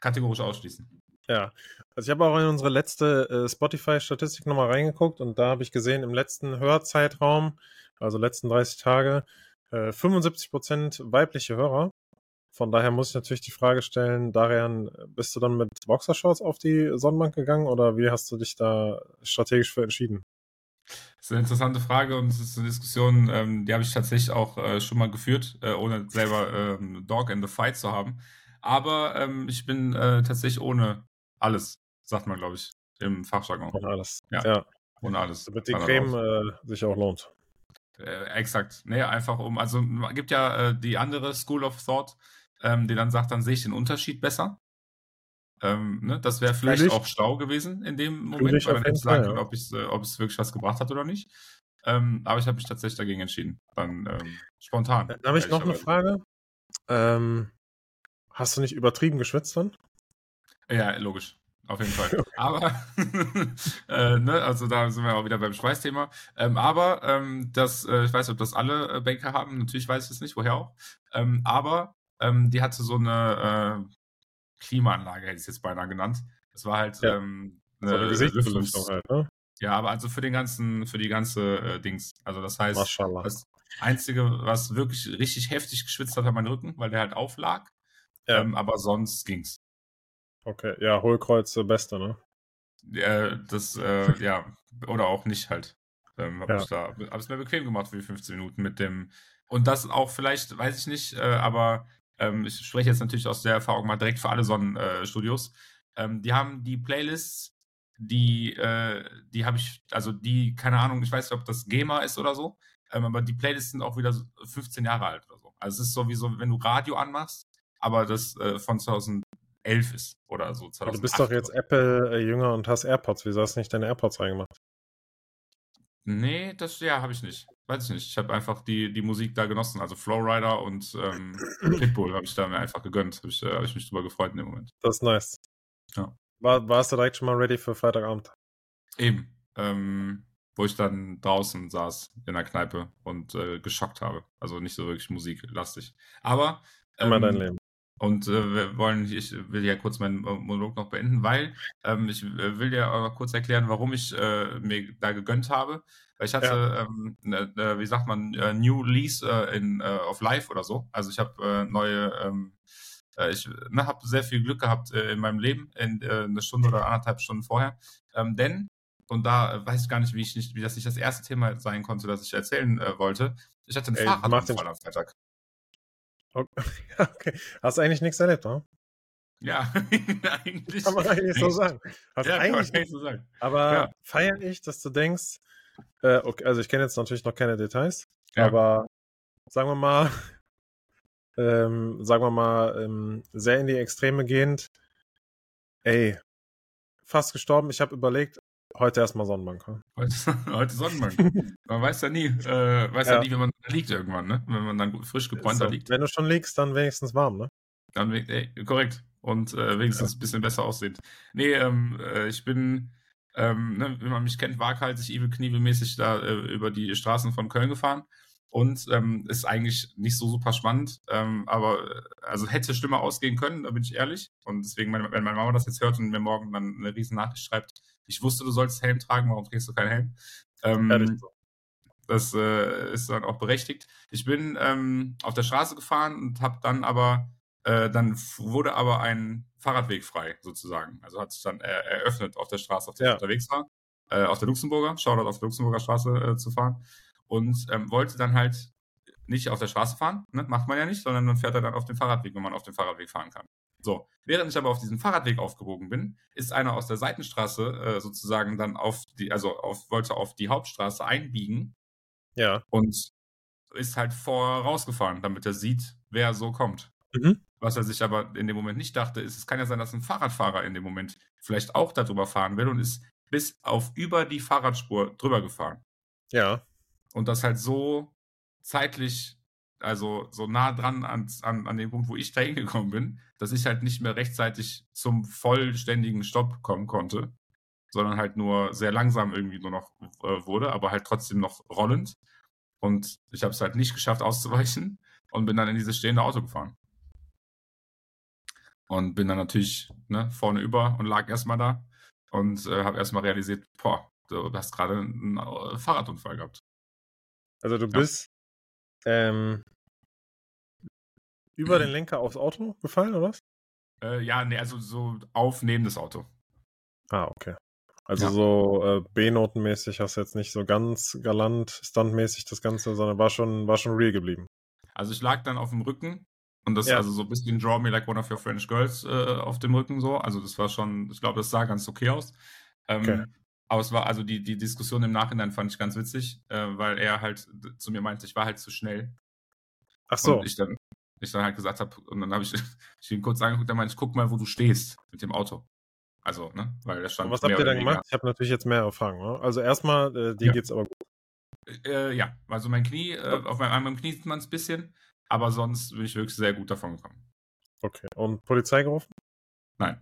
kategorisch ausschließen. Ja, also ich habe auch in unsere letzte äh, Spotify-Statistik nochmal reingeguckt und da habe ich gesehen, im letzten Hörzeitraum, also letzten 30 Tage, äh, 75% weibliche Hörer. Von daher muss ich natürlich die Frage stellen, Darian, bist du dann mit Boxershorts auf die Sonnenbank gegangen oder wie hast du dich da strategisch für entschieden? Das ist eine interessante Frage und es ist eine Diskussion, ähm, die habe ich tatsächlich auch äh, schon mal geführt, äh, ohne selber ähm, Dog in the Fight zu haben. Aber ähm, ich bin äh, tatsächlich ohne alles, sagt man, glaube ich, im Fachjargon. Und alles. Ja. ja Ohne alles. damit die Creme äh, sich auch lohnt. Äh, exakt. Nee, einfach um, also gibt ja äh, die andere School of Thought, ähm, die dann sagt, dann sehe ich den Unterschied besser. Ähm, ne? Das wäre vielleicht Fühl ich. auch Stau gewesen in dem Moment, weil man hätte sagen können, ja. ob es äh, ob es wirklich was gebracht hat oder nicht. Ähm, aber ich habe mich tatsächlich dagegen entschieden. Dann ähm, spontan. Dann habe ich noch eine. Frage. Ähm, hast du nicht übertrieben geschwitzt dann? Ja, logisch. Auf jeden Fall. Aber, äh, ne, also da sind wir auch wieder beim Schweißthema. Ähm, aber ähm, das, äh, ich weiß nicht, ob das alle äh, Banker haben, natürlich weiß ich es nicht, woher auch. Ähm, aber ähm, die hatte so eine äh, Klimaanlage, hätte ich es jetzt beinahe genannt. Das war halt Ja. ähm, So eine Gesichtsbelüftung Lüftungs- halt, ne? Ja, aber also für den ganzen, für die ganze äh, Dings. Also das heißt, Maschallah. das Einzige, was wirklich richtig heftig geschwitzt hat, war mein Rücken, weil der halt auflag. Ja. Ähm, aber sonst ging's. Okay, ja, Hohlkreuz, äh, Beste, ne? Äh, das, äh, ja, oder auch nicht halt. Ähm, hab Ja. ich da, hab es mir bequem gemacht für die 15 Minuten mit dem. Und das auch vielleicht, weiß ich nicht, äh, aber ähm, ich spreche jetzt natürlich aus der Erfahrung mal direkt für alle Sonnenstudios. Äh, ähm, die haben die Playlists, die, äh, die habe ich, also die, keine Ahnung, ich weiß nicht, ob das GEMA ist oder so, ähm, aber die Playlists sind auch wieder so 15 Jahre alt oder so. Also es ist sowieso, wenn du Radio anmachst, aber das äh, von 2011 ist oder so. 2008 Du bist doch jetzt. Apple-Jünger und hast AirPods. Wieso hast du nicht deine AirPods reingemacht? Nee, das ja, habe ich nicht. Weiß ich nicht. Ich habe einfach die, die Musik da genossen. Also Flowrider und ähm, Pitbull habe ich da mir einfach gegönnt. Habe ich, äh, hab ich mich drüber gefreut in dem Moment. Das ist nice. Ja. War, warst du direkt schon mal ready für Freitagabend? Eben. Ähm, wo ich dann draußen saß in der Kneipe und äh, geschockt habe. Also nicht so wirklich musiklastig. Aber Immer ähm, dein Leben. Und äh, wir wollen, ich will ja kurz meinen Monolog noch beenden, weil ähm, ich äh, will dir aber kurz erklären, warum ich äh, mir da gegönnt habe. Weil ich hatte, ähm, ne, ne, wie sagt man, äh, New Lease äh, in, äh, auf Live oder so. Also ich habe äh, neue, ähm, äh, ich ne, habe sehr viel Glück gehabt äh, in meinem Leben, in äh, eine Stunde oder anderthalb Stunden vorher. Ähm, denn, und da weiß ich gar nicht, wie ich nicht, wie das nicht das erste Thema sein konnte, das ich erzählen äh, wollte. Ich hatte einen Ey, Fahrradunfall am Freitag. Okay. Hast eigentlich nichts erlebt, oder? Ja, eigentlich. Kann man eigentlich so sagen. Hast Ja, kann man eigentlich eigentlich so sagen. Aber Ja. feiere ich, dass du denkst, äh, okay, also ich kenne jetzt natürlich noch keine Details, Ja. aber sagen wir mal, ähm, sagen wir mal, ähm, sehr in die Extreme gehend, ey, fast gestorben, ich habe überlegt, heute erstmal Sonnenbank. ja. Heute, heute Sonnenbank. Man weiß ja nie, äh, weiß ja. Ja. nie, wenn man da liegt irgendwann, ne? Wenn man dann frisch gebräunter So, liegt, Wenn du schon liegst, dann wenigstens warm, ne? dann ey, korrekt. Und äh, wenigstens ein bisschen besser aussehend. Nee, ähm, äh, ich bin, ähm, ne, wenn man mich kennt, waghalsig, Evil Knievel-mäßig da äh, über die Straßen von Köln gefahren. Und ähm, ist eigentlich nicht so super spannend, ähm, aber äh, also hätte schlimmer ausgehen können, da bin ich ehrlich. Und deswegen, wenn, wenn meine Mama das jetzt hört und mir morgen dann eine riesen Nachricht schreibt, ich wusste, du sollst Helm tragen, warum trägst du keinen Helm? Ähm, Ehrlich so. das äh, ist dann auch berechtigt. Ich bin ähm, auf der Straße gefahren und habe dann aber, äh, dann wurde aber ein Fahrradweg frei, sozusagen. Also hat sich dann äh, eröffnet auf der Straße, auf der Ja. ich unterwegs war, äh, auf der Luxemburger, Shoutout auf der Luxemburger Straße äh, zu fahren. Und ähm, wollte dann halt nicht auf der Straße fahren, ne? macht man ja nicht, sondern man fährt er dann auf dem Fahrradweg, wenn man auf dem Fahrradweg fahren kann. So, während ich aber auf diesem Fahrradweg aufgebogen bin, ist einer aus der Seitenstraße äh, sozusagen dann auf die, also auf, wollte auf die Hauptstraße einbiegen Ja. und ist halt vor rausgefahren, damit er sieht, wer so kommt. Mhm. Was er sich aber in dem Moment nicht dachte, ist, es kann ja sein, dass ein Fahrradfahrer in dem Moment vielleicht auch darüber fahren will und ist bis auf über die Fahrradspur drüber gefahren. Ja. Und das halt so zeitlich, also so nah dran an, an, an dem Punkt, wo ich da hingekommen bin, dass ich halt nicht mehr rechtzeitig zum vollständigen Stopp kommen konnte, sondern halt nur sehr langsam irgendwie nur noch äh, wurde, aber halt trotzdem noch rollend. Und ich habe es halt nicht geschafft auszuweichen und bin dann in dieses stehende Auto gefahren. Und bin dann natürlich ne, vorne über und lag erstmal da und äh, habe erstmal realisiert, boah, du hast gerade einen äh, Fahrradunfall gehabt. Also du Ja. bist ähm, über den Lenker aufs Auto gefallen, oder was? Äh, ja, nee, also so auf neben das Auto. Ah, okay. Also Ja. so äh, B-Notenmäßig hast du jetzt nicht so ganz galant, stuntmäßig das Ganze, sondern war schon, war schon real geblieben. Also ich lag dann auf dem Rücken und das Ja. also so ein bisschen Draw Me Like One of Your French Girls äh, auf dem Rücken so. Also das war schon, ich glaube, das sah ganz okay aus. Ähm, Okay. Aber es war, also die, die Diskussion im Nachhinein fand ich ganz witzig, äh, weil er halt zu mir meinte, ich war halt zu schnell. Ach so, Und ich dann, ich dann halt gesagt habe, und dann habe ich, ich ihn kurz angeguckt, dann meinte ich, guck mal, wo du stehst mit dem Auto. Also, ne, weil der stand. Und was habt ihr dann gemacht? Ich habe natürlich jetzt mehr erfahren. Ne? Also erstmal, äh, dir ja. geht's aber gut. Äh, ja, also mein Knie, äh, auf meinem, meinem Knie sieht man es ein bisschen, aber sonst bin ich wirklich sehr gut davon gekommen. Okay. Und Polizei gerufen? Nein.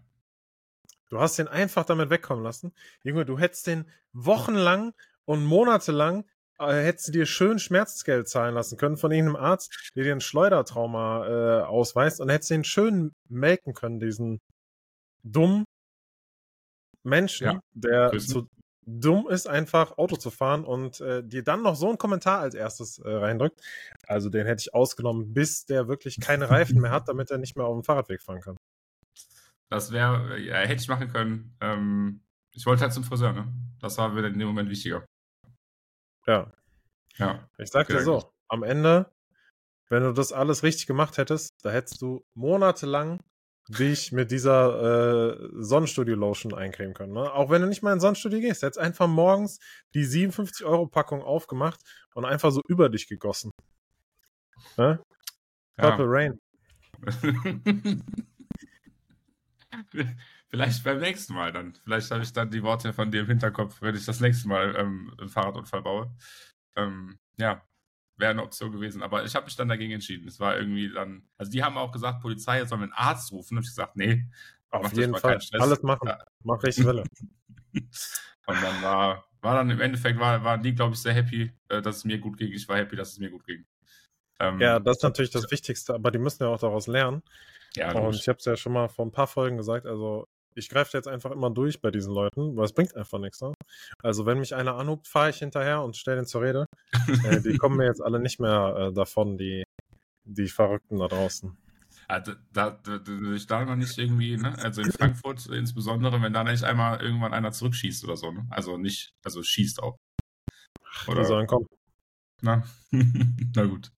Du hast den einfach damit wegkommen lassen. Junge, du hättest den wochenlang und monatelang hättest du dir schön Schmerzgeld zahlen lassen können von irgendeinem Arzt, der dir ein Schleudertrauma äh, ausweist und hättest den schön melken können, diesen dummen Menschen, ja, der grüßen. zu dumm ist, einfach Auto zu fahren und äh, dir dann noch so einen Kommentar als erstes äh, reindrückt. Also den hätte ich ausgenommen, bis der wirklich keine Reifen mehr hat, damit er nicht mehr auf dem Fahrradweg fahren kann. Das wäre, ja, hätte ich machen können. Ähm, ich wollte halt zum Friseur, ne? Das war mir in dem Moment wichtiger. Ja. Ja. Ich sag dir so, am Ende, wenn du das alles richtig gemacht hättest, da hättest du monatelang dich mit dieser äh, Sonnenstudio-Lotion eincremen können. Ne? Auch wenn du nicht mal in Sonnenstudio gehst, hättest einfach morgens die 57-Euro-Packung aufgemacht und einfach so über dich gegossen. Ne? Purple Rain. Vielleicht beim nächsten Mal dann. Vielleicht habe ich dann die Worte von dir im Hinterkopf, wenn ich das nächste Mal ähm, einen Fahrradunfall baue. Ähm, ja, wäre eine Option gewesen. Aber ich habe mich dann dagegen entschieden. Es war irgendwie dann, also die haben auch gesagt, Polizei, jetzt sollen wir einen Arzt rufen. Und ich gesagt, nee. Auf jeden Fall. Alles machen. Ja. Mach ich Wille. Und dann war, war dann im Endeffekt, war, waren die, glaube ich, sehr happy, äh, dass es mir gut ging. Ich war happy, dass es mir gut ging. Ähm, ja, das ist natürlich das Wichtigste, aber die müssen ja auch daraus lernen. Ja, und ich habe es ja schon mal vor ein paar Folgen gesagt, also ich greife jetzt einfach immer durch bei diesen Leuten, weil es bringt einfach nichts. Ne? Also wenn mich einer anhubt, fahre ich hinterher und stelle den zur Rede. äh, die kommen mir jetzt alle nicht mehr äh, davon, die, die Verrückten da draußen. Also, da, da, ich da noch nicht irgendwie, ne? also in Frankfurt insbesondere, wenn da nicht einmal irgendwann einer zurückschießt oder so, ne? also nicht, also schießt auch. Oder, die sollen kommen. Na, na gut.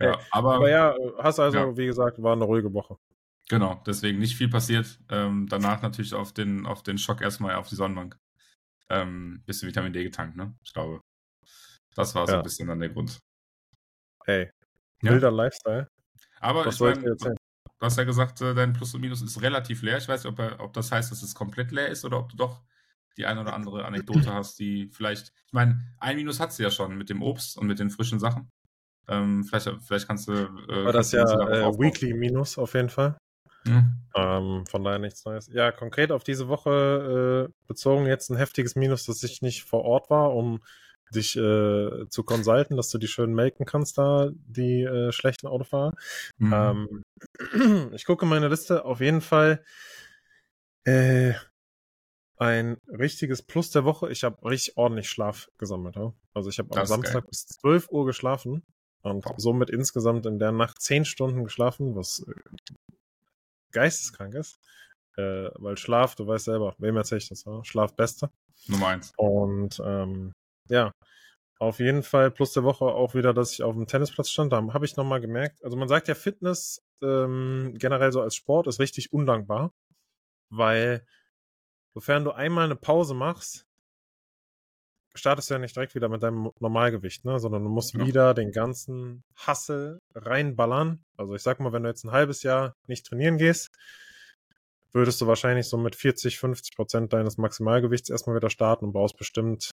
Ja, aber, aber ja, hast also, ja. wie gesagt, war eine ruhige Woche. Genau, deswegen nicht viel passiert. Ähm, danach natürlich auf den, auf den Schock erstmal auf die Sonnenbank. Ähm, bisschen Vitamin D getankt, ne? Ich glaube. Das war so ja. ein bisschen dann der Grund. Hey, wilder ja. Lifestyle. Aber Was ich meine, du hast ja gesagt, äh, dein Plus und Minus ist relativ leer. Ich weiß nicht, ob, er, ob das heißt, dass es komplett leer ist oder ob du doch die eine oder andere Anekdote hast, die vielleicht. Ich meine, ein Minus hat sie ja schon mit dem Obst und mit den frischen Sachen. Ähm, vielleicht, vielleicht kannst du. Äh, War das ja äh, Weekly Minus auf jeden Fall. Mhm. Ähm, von daher nichts Neues. Ja, konkret auf diese Woche äh, bezogen jetzt ein heftiges Minus, dass ich nicht vor Ort war, um dich äh, zu consulten, dass du die schön melken kannst, da die äh, schlechten Autofahrer. Mhm. Ähm, ich gucke meine Liste auf jeden Fall. Äh, ein richtiges Plus der Woche. Ich habe richtig ordentlich Schlaf gesammelt. Ja? Also ich habe am Samstag geil. bis 12 Uhr geschlafen und somit insgesamt in der Nacht 10 Stunden geschlafen, was äh, geisteskrank ist. Äh, weil Schlaf, du weißt selber, wem erzähle ich das? Ja? Schlaf Beste. Nummer eins. Und ähm, ja, auf jeden Fall plus der Woche auch wieder, dass ich auf dem Tennisplatz stand. Da habe ich nochmal gemerkt. Also man sagt ja, Fitness ähm, generell so als Sport ist richtig undankbar, weil sofern du einmal eine Pause machst, startest du ja nicht direkt wieder mit deinem Normalgewicht, ne? sondern du musst ja. wieder den ganzen Hassel reinballern. Also ich sag mal, wenn du jetzt ein halbes Jahr nicht trainieren gehst, würdest du wahrscheinlich so mit 40, 50 Prozent deines Maximalgewichts erstmal wieder starten und brauchst bestimmt,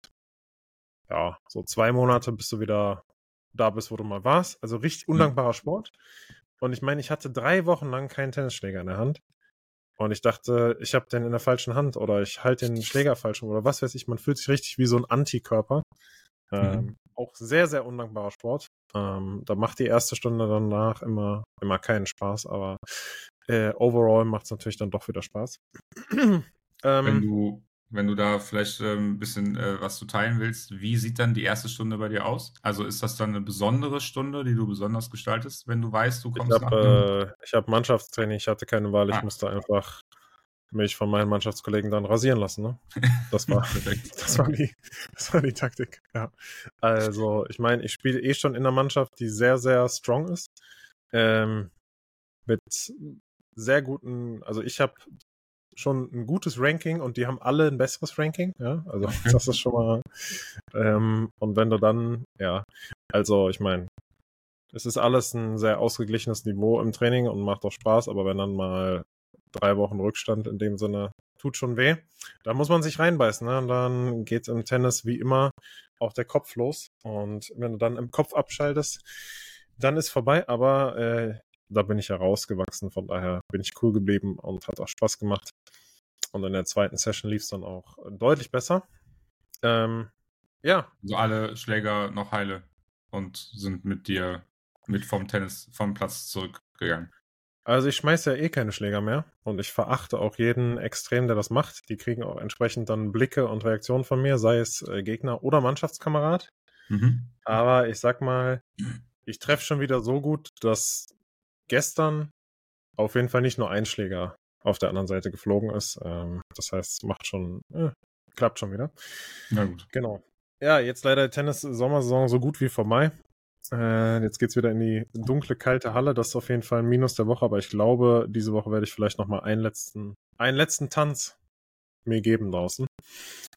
ja, so zwei Monate, bis du wieder da bist, wo du mal warst. Also richtig undankbarer Sport. Und ich meine, ich hatte drei Wochen lang keinen Tennisschläger in der Hand. Und ich dachte, ich habe den in der falschen Hand oder ich halte den Schläger falsch oder was weiß ich. Man fühlt sich richtig wie so ein Antikörper. Mhm. Ähm, auch sehr, sehr undankbarer Sport. Ähm, da macht die erste Stunde danach immer, immer keinen Spaß, aber äh, overall macht es natürlich dann doch wieder Spaß. ähm, Wenn du wenn du da vielleicht äh, ein bisschen äh, was zu teilen willst, wie sieht dann die erste Stunde bei dir aus? Also ist das dann eine besondere Stunde, die du besonders gestaltest, wenn du weißt, du kommst ich hab, nach äh, Ich habe Mannschaftstraining, ich hatte keine Wahl, ich ah. musste einfach mich von meinen Mannschaftskollegen dann rasieren lassen. Ne? Das war, das war die, das war die Taktik. Ja. Also ich meine, ich spiele eh schon in einer Mannschaft, die sehr, sehr strong ist. Ähm, mit sehr guten, also ich habe schon ein gutes Ranking und die haben alle ein besseres Ranking. Ja, also das ist schon mal. Ähm, und wenn du dann, ja, also ich meine, es ist alles ein sehr ausgeglichenes Niveau im Training und macht auch Spaß, aber wenn dann mal drei Wochen Rückstand in dem Sinne tut schon weh. Da muss man sich reinbeißen. Ne? Und dann geht im Tennis wie immer auch der Kopf los. Und wenn du dann im Kopf abschaltest, dann ist vorbei. Aber äh, da bin ich ja rausgewachsen. Von daher bin ich cool geblieben und hat auch Spaß gemacht. Und in der zweiten Session lief es dann auch deutlich besser. Ähm, ja. So alle Schläger noch heile und sind mit dir mit vom Tennis, vom Platz zurückgegangen. Also ich schmeiße ja eh keine Schläger mehr und ich verachte auch jeden extrem, der das macht. Die kriegen auch entsprechend dann Blicke und Reaktionen von mir, sei es äh, Gegner oder Mannschaftskamerad. Mhm. Aber ich sag mal, ich treffe schon wieder so gut, dass gestern auf jeden Fall nicht nur ein Schläger auf der anderen Seite geflogen ist. Ähm, das heißt, es macht schon, äh, klappt schon wieder. Na gut. Genau. Ja, jetzt leider Tennis-Sommersaison so gut wie vorbei. Äh, jetzt geht's wieder in die dunkle, kalte Halle. Das ist auf jeden Fall ein Minus der Woche, aber ich glaube, diese Woche werde ich vielleicht nochmal einen letzten, einen letzten Tanz mir geben draußen.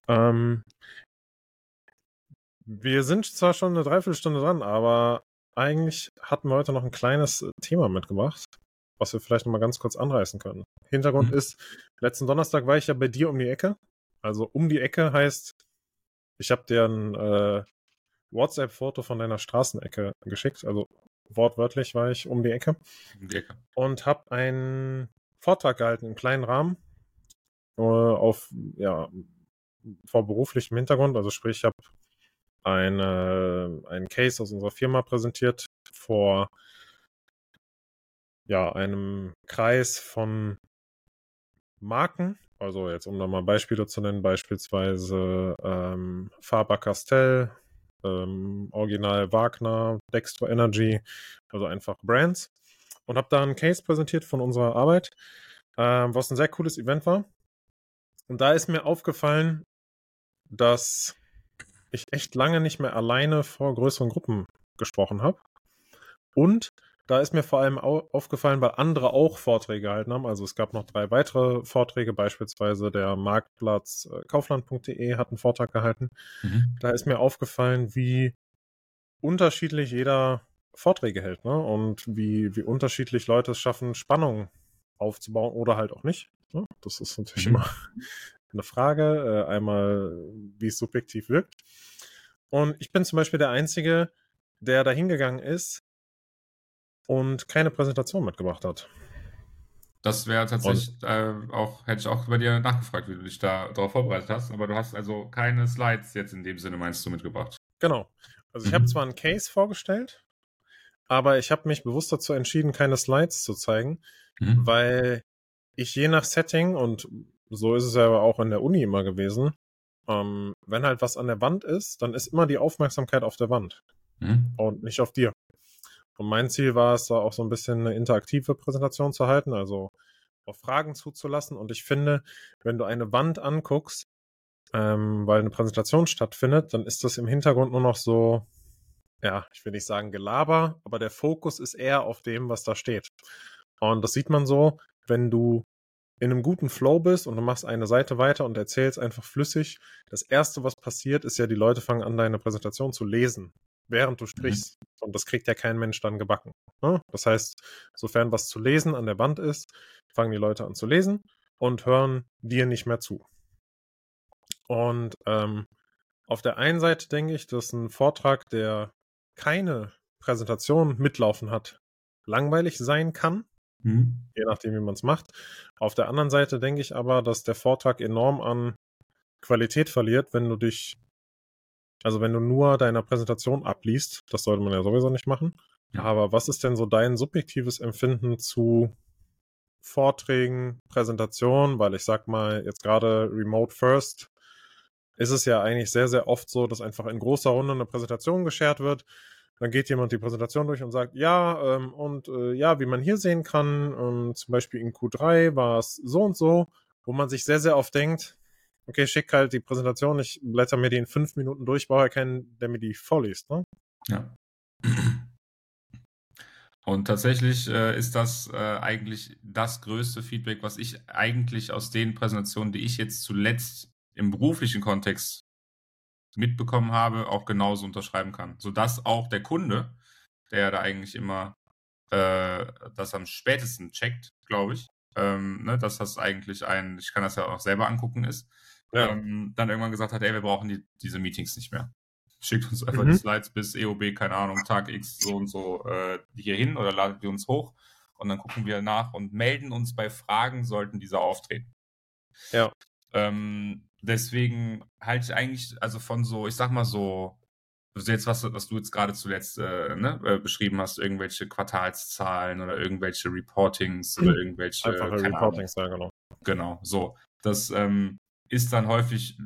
Ähm, wir sind zwar schon eine Dreiviertelstunde dran, aber eigentlich hatten wir heute noch ein kleines Thema mitgebracht, was wir vielleicht nochmal ganz kurz anreißen können. Hintergrund mhm. ist, letzten Donnerstag war ich ja bei dir um die Ecke. Also um die Ecke heißt, ich habe dir ein äh, WhatsApp-Foto von deiner Straßenecke geschickt. Also wortwörtlich war ich um die Ecke. Um die Ecke. Und habe einen Vortrag gehalten im kleinen Rahmen äh, auf, ja, vor beruflichem Hintergrund. Also sprich, ich habe eine, einen Case aus unserer Firma präsentiert vor ja, einem Kreis von Marken. Also jetzt, um da mal Beispiele zu nennen, beispielsweise ähm, Faber Castell, ähm, Original Wagner, Dextro Energy, also einfach Brands. Und habe da einen Case präsentiert von unserer Arbeit, ähm, was ein sehr cooles Event war. Und da ist mir aufgefallen, dass ich echt lange nicht mehr alleine vor größeren Gruppen gesprochen habe. Und da ist mir vor allem aufgefallen, weil andere auch Vorträge gehalten haben. Also es gab noch drei weitere Vorträge, beispielsweise der Marktplatz äh, Kaufland.de hat einen Vortrag gehalten. Mhm. Da ist mir aufgefallen, wie unterschiedlich jeder Vorträge hält ne? und wie, wie unterschiedlich Leute es schaffen, Spannung aufzubauen oder halt auch nicht. Ne? Das ist natürlich mhm. immer eine Frage. Äh, einmal, wie es subjektiv wirkt. Und ich bin zum Beispiel der Einzige, der da hingegangen ist und keine Präsentation mitgebracht hat. Das wäre tatsächlich äh, auch, hätte ich auch bei dir nachgefragt, wie du dich da darauf vorbereitet hast, aber du hast also keine Slides jetzt in dem Sinne, meinst du, mitgebracht. Genau. Also ich mhm. habe zwar einen Case vorgestellt, aber ich habe mich bewusst dazu entschieden, keine Slides zu zeigen, mhm. weil ich je nach Setting, und so ist es ja auch in der Uni immer gewesen, ähm, wenn halt was an der Wand ist, dann ist immer die Aufmerksamkeit auf der Wand mhm. und nicht auf dir. Und mein Ziel war es, da auch so ein bisschen eine interaktive Präsentation zu halten, also auf Fragen zuzulassen. Und ich finde, wenn du eine Wand anguckst, ähm, weil eine Präsentation stattfindet, dann ist das im Hintergrund nur noch so, ja, ich will nicht sagen Gelaber, aber der Fokus ist eher auf dem, was da steht. Und das sieht man so, wenn du in einem guten Flow bist und du machst eine Seite weiter und erzählst einfach flüssig. Das erste, was passiert, ist ja, die Leute fangen an, deine Präsentation zu lesen während du mhm. sprichst. Mhm. Und das kriegt ja kein Mensch dann gebacken. Ne? Das heißt, sofern was zu lesen an der Wand ist, fangen die Leute an zu lesen und hören dir nicht mehr zu. Und ähm, auf der einen Seite denke ich, dass ein Vortrag, der keine Präsentation mitlaufen hat, langweilig sein kann, mhm. je nachdem, wie man es macht. Auf der anderen Seite denke ich aber, dass der Vortrag enorm an Qualität verliert, wenn du dich also wenn du nur deine Präsentation abliest, das sollte man ja sowieso nicht machen. Ja. Aber was ist denn so dein subjektives Empfinden zu Vorträgen, Präsentationen? Weil ich sag mal, jetzt gerade Remote First ist es ja eigentlich sehr, sehr oft so, dass einfach in großer Runde eine Präsentation geshared wird. Dann geht jemand die Präsentation durch und sagt, ja, ähm, und äh, ja, wie man hier sehen kann, ähm, zum Beispiel in Q3 war es so und so, wo man sich sehr, sehr oft denkt, okay, schick halt die Präsentation, ich blätter mir die in fünf Minuten durch, brauche ja keinen, der mir die vorliest, ne? Ja. Und tatsächlich äh, ist das äh, eigentlich das größte Feedback, was ich eigentlich aus den Präsentationen, die ich jetzt zuletzt im beruflichen Kontext mitbekommen habe, auch genauso unterschreiben kann. Sodass auch der Kunde der da eigentlich immer äh, das am spätesten checkt, glaube ich. Ähm, ne, dass das eigentlich ein, ich kann das ja auch selber angucken, ist. Ja. Ähm, dann irgendwann gesagt hat, ey, wir brauchen die, diese Meetings nicht mehr. Schickt uns einfach mhm. die Slides bis EOB, keine Ahnung, Tag X so und so äh, hier hin oder ladet die uns hoch und dann gucken wir nach und melden uns bei Fragen, sollten diese auftreten. Ja. Ähm, deswegen halte ich eigentlich, also von so, ich sag mal so, also jetzt was, was du jetzt gerade zuletzt äh, ne, äh, beschrieben hast, irgendwelche Quartalszahlen oder irgendwelche Reportings oder irgendwelche Einfache Reportings, ja, genau. Genau, so. Das ähm, ist dann häufig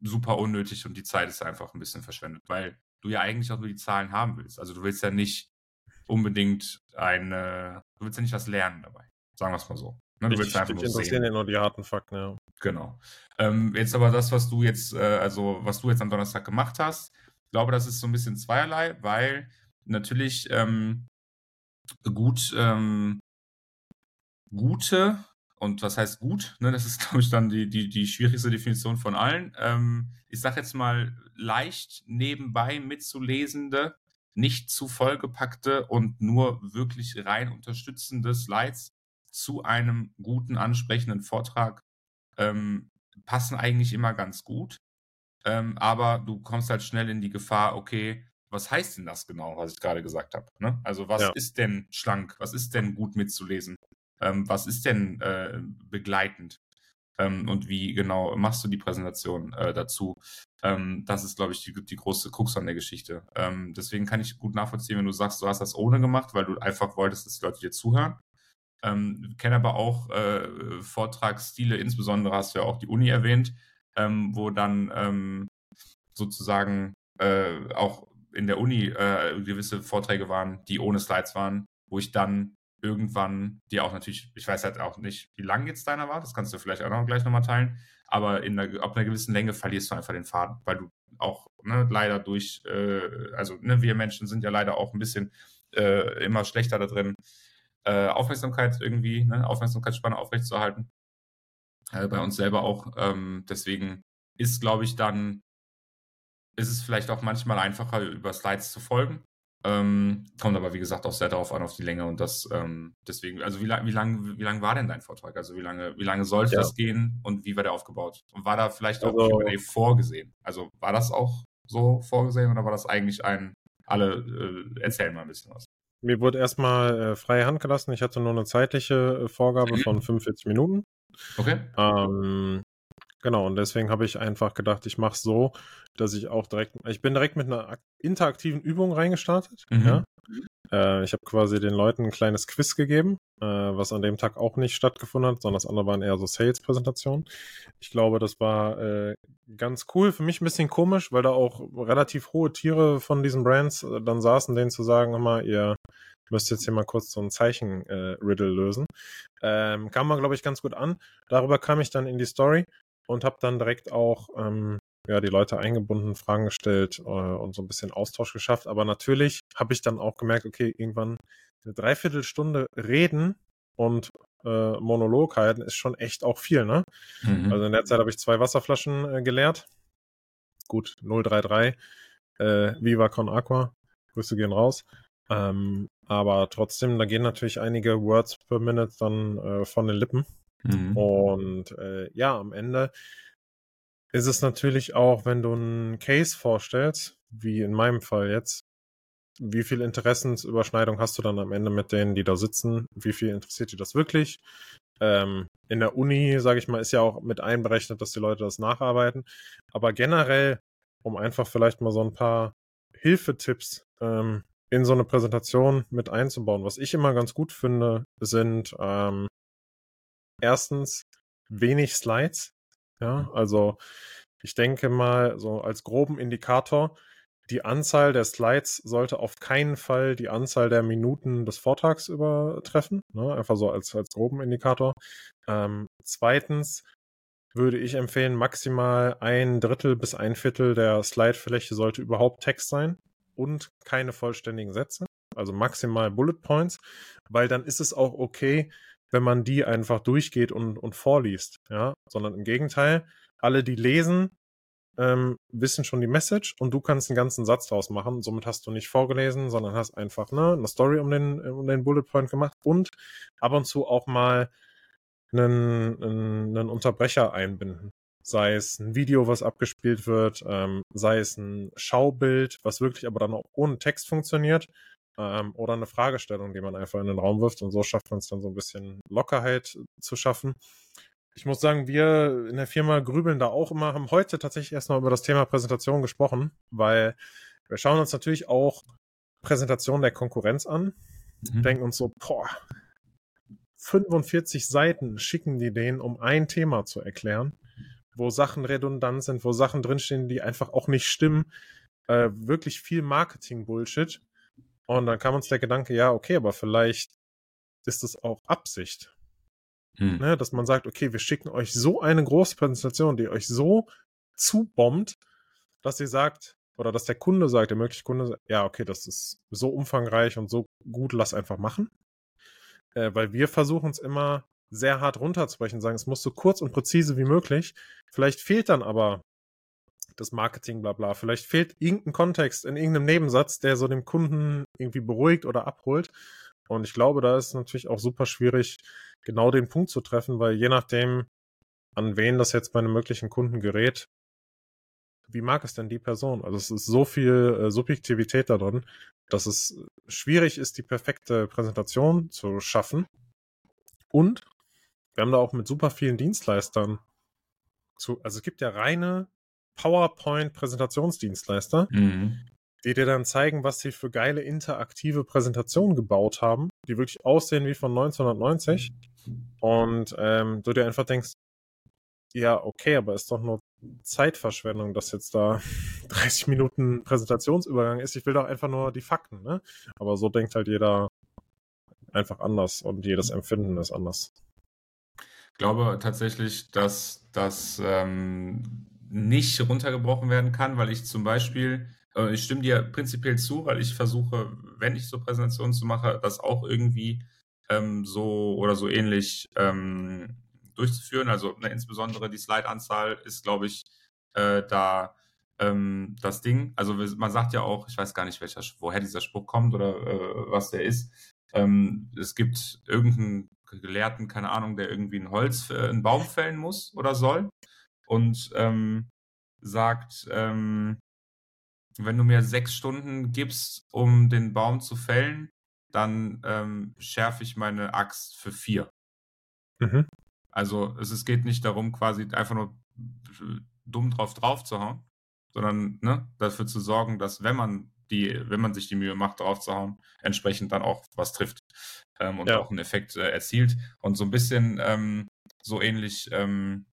super unnötig und die Zeit ist einfach ein bisschen verschwendet, weil du ja eigentlich auch nur die Zahlen haben willst. Also du willst ja nicht unbedingt eine, du willst ja nicht was lernen dabei. Sagen wir es mal so. Ne? Du willst einfach nur interessieren ja nur die harten Fakten, ja. Genau. Ähm, jetzt aber das, was du jetzt, äh, also was du jetzt am Donnerstag gemacht hast, ich glaube, das ist so ein bisschen zweierlei, weil natürlich ähm, gut, ähm, gute und was heißt gut? Ne, das ist, glaube ich, dann die, die, die schwierigste Definition von allen. Ähm, ich sage jetzt mal leicht nebenbei mitzulesende nicht zu vollgepackte und nur wirklich rein unterstützende Slides zu einem guten, ansprechenden Vortrag ähm, passen eigentlich immer ganz gut. Ähm, aber du kommst halt schnell in die Gefahr, okay, was heißt denn das genau, was ich gerade gesagt habe? Ne? Also was ja. ist denn schlank? Was ist denn gut mitzulesen? Ähm, was ist denn äh, begleitend? ähm, und wie genau machst du die Präsentation äh, dazu. Ähm, das ist, glaube ich, die, die große Krux an der Geschichte. Ähm, deswegen kann ich gut nachvollziehen, wenn du sagst, du hast das ohne gemacht, weil du einfach wolltest, dass die Leute dir zuhören. Ähm, kenne aber auch äh, Vortragsstile, insbesondere hast du ja auch die Uni erwähnt, ähm, wo dann ähm, sozusagen äh, auch in der Uni äh, gewisse Vorträge waren, die ohne Slides waren, wo ich dann irgendwann dir auch natürlich, ich weiß halt auch nicht, wie lang jetzt deiner war, das kannst du vielleicht auch noch gleich nochmal teilen, aber in einer, ab einer gewissen Länge verlierst du einfach den Faden, weil du auch ne, leider durch, äh, also ne, wir Menschen sind ja leider auch ein bisschen äh, immer schlechter da drin, äh, Aufmerksamkeit irgendwie, ne, Aufmerksamkeitsspanne aufrechtzuerhalten. Äh, bei uns selber auch. Ähm, deswegen ist, glaube ich, dann, ist es vielleicht auch manchmal einfacher, über Slides zu folgen, ähm, kommt aber, wie gesagt, auch sehr darauf an, auf die Länge und das ähm, deswegen, also wie lange wie lang, wie lang war denn dein Vortrag? Also wie lange, wie lange sollte ja. das gehen und wie war der aufgebaut? Und war da vielleicht auch also, Q&A vorgesehen? Also war das auch so vorgesehen oder war das eigentlich ein, alle äh, erzählen mal ein bisschen was? Mir wurde erstmal äh, freie Hand gelassen. Ich hatte nur eine zeitliche äh, Vorgabe mhm. von 45 Minuten. Okay. Ähm, Genau, und deswegen habe ich einfach gedacht, ich mache es so, dass ich auch direkt, ich bin direkt mit einer interaktiven Übung reingestartet. Mhm. Ja? Äh, ich habe quasi den Leuten ein kleines Quiz gegeben, äh, was an dem Tag auch nicht stattgefunden hat, sondern das andere waren eher so Sales-Präsentationen. Ich glaube, das war äh, ganz cool. Für mich ein bisschen komisch, weil da auch relativ hohe Tiere von diesen Brands äh, dann saßen, denen zu sagen, mal, ihr müsst jetzt hier mal kurz so ein Zeichen-Riddle äh, lösen. Ähm, kam man, glaube ich, ganz gut an. Darüber kam ich dann in die Story und habe dann direkt auch ähm, ja, die Leute eingebunden, Fragen gestellt äh, und so ein bisschen Austausch geschafft. Aber natürlich habe ich dann auch gemerkt, okay, irgendwann eine Dreiviertelstunde reden und äh, Monolog halten ist schon echt auch viel, ne? Mhm. Also in der Zeit habe ich zwei Wasserflaschen äh, geleert. Gut, 033, äh, Viva Con Aqua, Grüße gehen raus. Ähm, aber trotzdem, da gehen natürlich einige Words per Minute dann äh, von den Lippen. Mhm. Und äh, ja, am Ende ist es natürlich auch, wenn du einen Case vorstellst, wie in meinem Fall jetzt, wie viel Interessensüberschneidung hast du dann am Ende mit denen, die da sitzen? Wie viel interessiert dir das wirklich? Ähm, in der Uni, sage ich mal, ist ja auch mit einberechnet, dass die Leute das nacharbeiten. Aber generell, um einfach vielleicht mal so ein paar Hilfetipps ähm, in so eine Präsentation mit einzubauen, was ich immer ganz gut finde, sind ähm, erstens wenig Slides. Ja, also ich denke mal, so als groben Indikator, die Anzahl der Slides sollte auf keinen Fall die Anzahl der Minuten des Vortrags übertreffen. Ne? Einfach so als, als groben Indikator. Ähm, zweitens würde ich empfehlen, maximal ein Drittel bis ein Viertel der Slidefläche sollte überhaupt Text sein und keine vollständigen Sätze. Also maximal Bullet Points, weil dann ist es auch okay, wenn man die einfach durchgeht und, und vorliest, ja, sondern im Gegenteil, alle, die lesen, ähm, wissen schon die Message und du kannst einen ganzen Satz draus machen. Somit hast du nicht vorgelesen, sondern hast einfach ne, eine Story um den, um den Bullet Point gemacht und ab und zu auch mal einen, einen, einen Unterbrecher einbinden. Sei es ein Video, was abgespielt wird, ähm, sei es ein Schaubild, was wirklich aber dann auch ohne Text funktioniert, ähm, oder eine Fragestellung, die man einfach in den Raum wirft und so schafft man es dann so ein bisschen Lockerheit zu schaffen. Ich muss sagen, wir in der Firma grübeln da auch immer, haben heute tatsächlich erst noch über das Thema Präsentation gesprochen, weil wir schauen uns natürlich auch Präsentation der Konkurrenz an, mhm. denken uns so, boah, 45 Seiten schicken die denen, um ein Thema zu erklären, wo Sachen redundant sind, wo Sachen drinstehen, die einfach auch nicht stimmen. Äh, wirklich viel Marketing-Bullshit. Und dann kam uns der Gedanke, ja, okay, aber vielleicht ist es auch Absicht. Hm. Ne, dass man sagt, okay, wir schicken euch so eine große Präsentation, die euch so zubombt, dass ihr sagt, oder dass der Kunde sagt, der mögliche Kunde sagt, ja, okay, das ist so umfangreich und so gut, lass einfach machen. Äh, weil wir versuchen es immer sehr hart runterzubrechen, sagen, es muss so kurz und präzise wie möglich. Vielleicht fehlt dann aber das Marketing, bla bla. Vielleicht fehlt irgendein Kontext in irgendeinem Nebensatz, der so dem Kunden irgendwie beruhigt oder abholt. Und ich glaube, da ist natürlich auch super schwierig, genau den Punkt zu treffen, weil je nachdem, an wen das jetzt bei einem möglichen Kunden gerät, wie mag es denn die Person? Also es ist so viel äh, Subjektivität da dass es schwierig ist, die perfekte Präsentation zu schaffen. Und wir haben da auch mit super vielen Dienstleistern zu, also es gibt ja reine PowerPoint-Präsentationsdienstleister, mhm. die dir dann zeigen, was sie für geile interaktive Präsentationen gebaut haben, die wirklich aussehen wie von 1990. Und ähm, du dir einfach denkst, ja, okay, aber ist doch nur Zeitverschwendung, dass jetzt da 30 Minuten Präsentationsübergang ist. Ich will doch einfach nur die Fakten, ne? Aber so denkt halt jeder einfach anders und jedes Empfinden ist anders. Ich glaube tatsächlich, dass das ähm, nicht runtergebrochen werden kann, weil ich zum Beispiel, äh, ich stimme dir prinzipiell zu, weil ich versuche, wenn ich so Präsentationen zu mache, das auch irgendwie ähm, so oder so ähnlich ähm, durchzuführen. Also ne, insbesondere die Slide-Anzahl ist, glaube ich, äh, da ähm, das Ding. Also man sagt ja auch, ich weiß gar nicht, welcher, woher dieser Spruch kommt oder äh, was der ist. Ähm, es gibt irgendeinen Gelehrten, keine Ahnung, der irgendwie ein Holz, äh, einen Baum fällen muss oder soll und ähm, sagt, ähm, wenn du mir sechs Stunden gibst, um den Baum zu fällen, dann ähm, schärfe ich meine Axt für vier. Mhm. Also es, es geht nicht darum, quasi einfach nur dumm drauf drauf zu hauen, sondern ne, dafür zu sorgen, dass wenn man die, wenn man sich die Mühe macht, drauf zu hauen, entsprechend dann auch was trifft ähm, und ja. auch einen Effekt äh, erzielt. Und so ein bisschen ähm, so ähnlich ähm,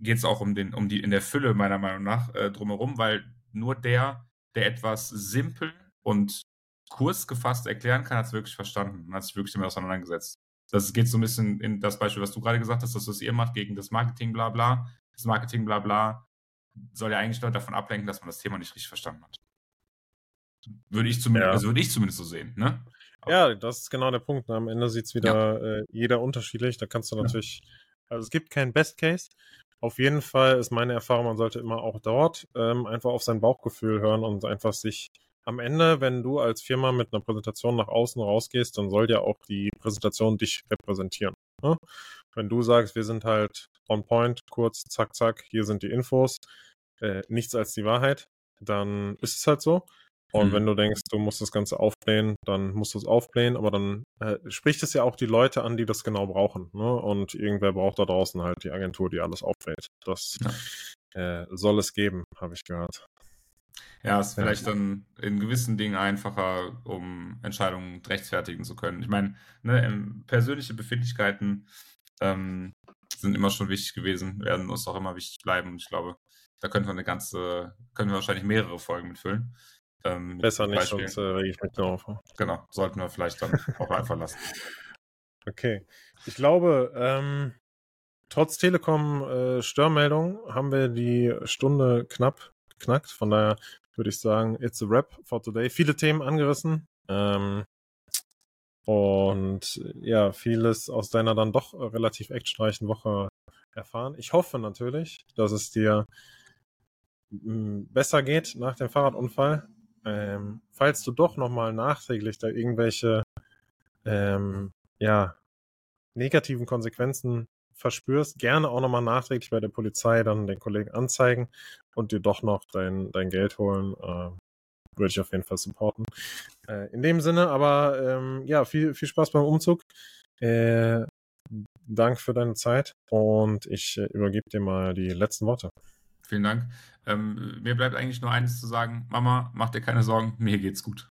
geht es auch um den, um die in der Fülle meiner Meinung nach äh, drumherum, weil nur der, der etwas simpel und kurz gefasst erklären kann, hat es wirklich verstanden und hat sich wirklich damit auseinandergesetzt. Das geht so ein bisschen in das Beispiel, was du gerade gesagt hast, dass was ihr macht gegen das Marketing, bla bla. Das Marketing, bla bla, soll ja eigentlich nur davon ablenken, dass man das Thema nicht richtig verstanden hat. Würde ich zumindest, ja. also würde ich zumindest so sehen, ne? Ja, das ist genau der Punkt. Ne? Am Ende sieht es wieder ja. äh, jeder unterschiedlich. Da kannst du natürlich, ja. also es gibt keinen Best Case. Auf jeden Fall ist meine Erfahrung, man sollte immer auch dort ähm, einfach auf sein Bauchgefühl hören und einfach sich am Ende, wenn du als Firma mit einer Präsentation nach außen rausgehst, dann soll ja auch die Präsentation dich repräsentieren. Ne? Wenn du sagst, wir sind halt on point, kurz, zack, zack, hier sind die Infos, äh, nichts als die Wahrheit, dann ist es halt so. Und mhm. wenn du denkst, du musst das Ganze aufblähen, dann musst du es aufblähen, aber dann äh, spricht es ja auch die Leute an, die das genau brauchen. Ne? Und irgendwer braucht da draußen halt die Agentur, die alles aufbläht. Das ja. äh, soll es geben, habe ich gehört. Ja, ist vielleicht dann in gewissen Dingen einfacher, um Entscheidungen rechtfertigen zu können. Ich meine, ne, persönliche Befindlichkeiten ähm, sind immer schon wichtig gewesen, werden uns auch immer wichtig bleiben. Und ich glaube, da können wir eine ganze, können wir wahrscheinlich mehrere Folgen mitfüllen. Ähm, Besser nicht, Beispiel. sonst äh, rege ich mich nur auf. Genau, sollten wir vielleicht dann auch einfach lassen. Okay. Ich glaube, ähm, trotz Telekom-Störmeldung äh, haben wir die Stunde knapp geknackt. Von daher würde ich sagen, it's a wrap for today. Viele Themen angerissen. Ähm, und ja, vieles aus deiner dann doch relativ actionreichen Woche erfahren. Ich hoffe natürlich, dass es dir besser geht nach dem Fahrradunfall, ähm, falls du doch nochmal nachträglich da irgendwelche ähm, ja, negativen Konsequenzen verspürst, gerne auch nochmal nachträglich bei der Polizei dann den Kollegen anzeigen und dir doch noch dein, dein Geld holen. Äh, würde ich auf jeden Fall supporten. Äh, in dem Sinne, aber ähm, ja, viel, viel Spaß beim Umzug. Äh, Dank für deine Zeit und ich äh, übergebe dir mal die letzten Worte. Vielen Dank. Ähm, mir bleibt eigentlich nur eines zu sagen: Mama, mach dir keine Sorgen, mir geht's gut.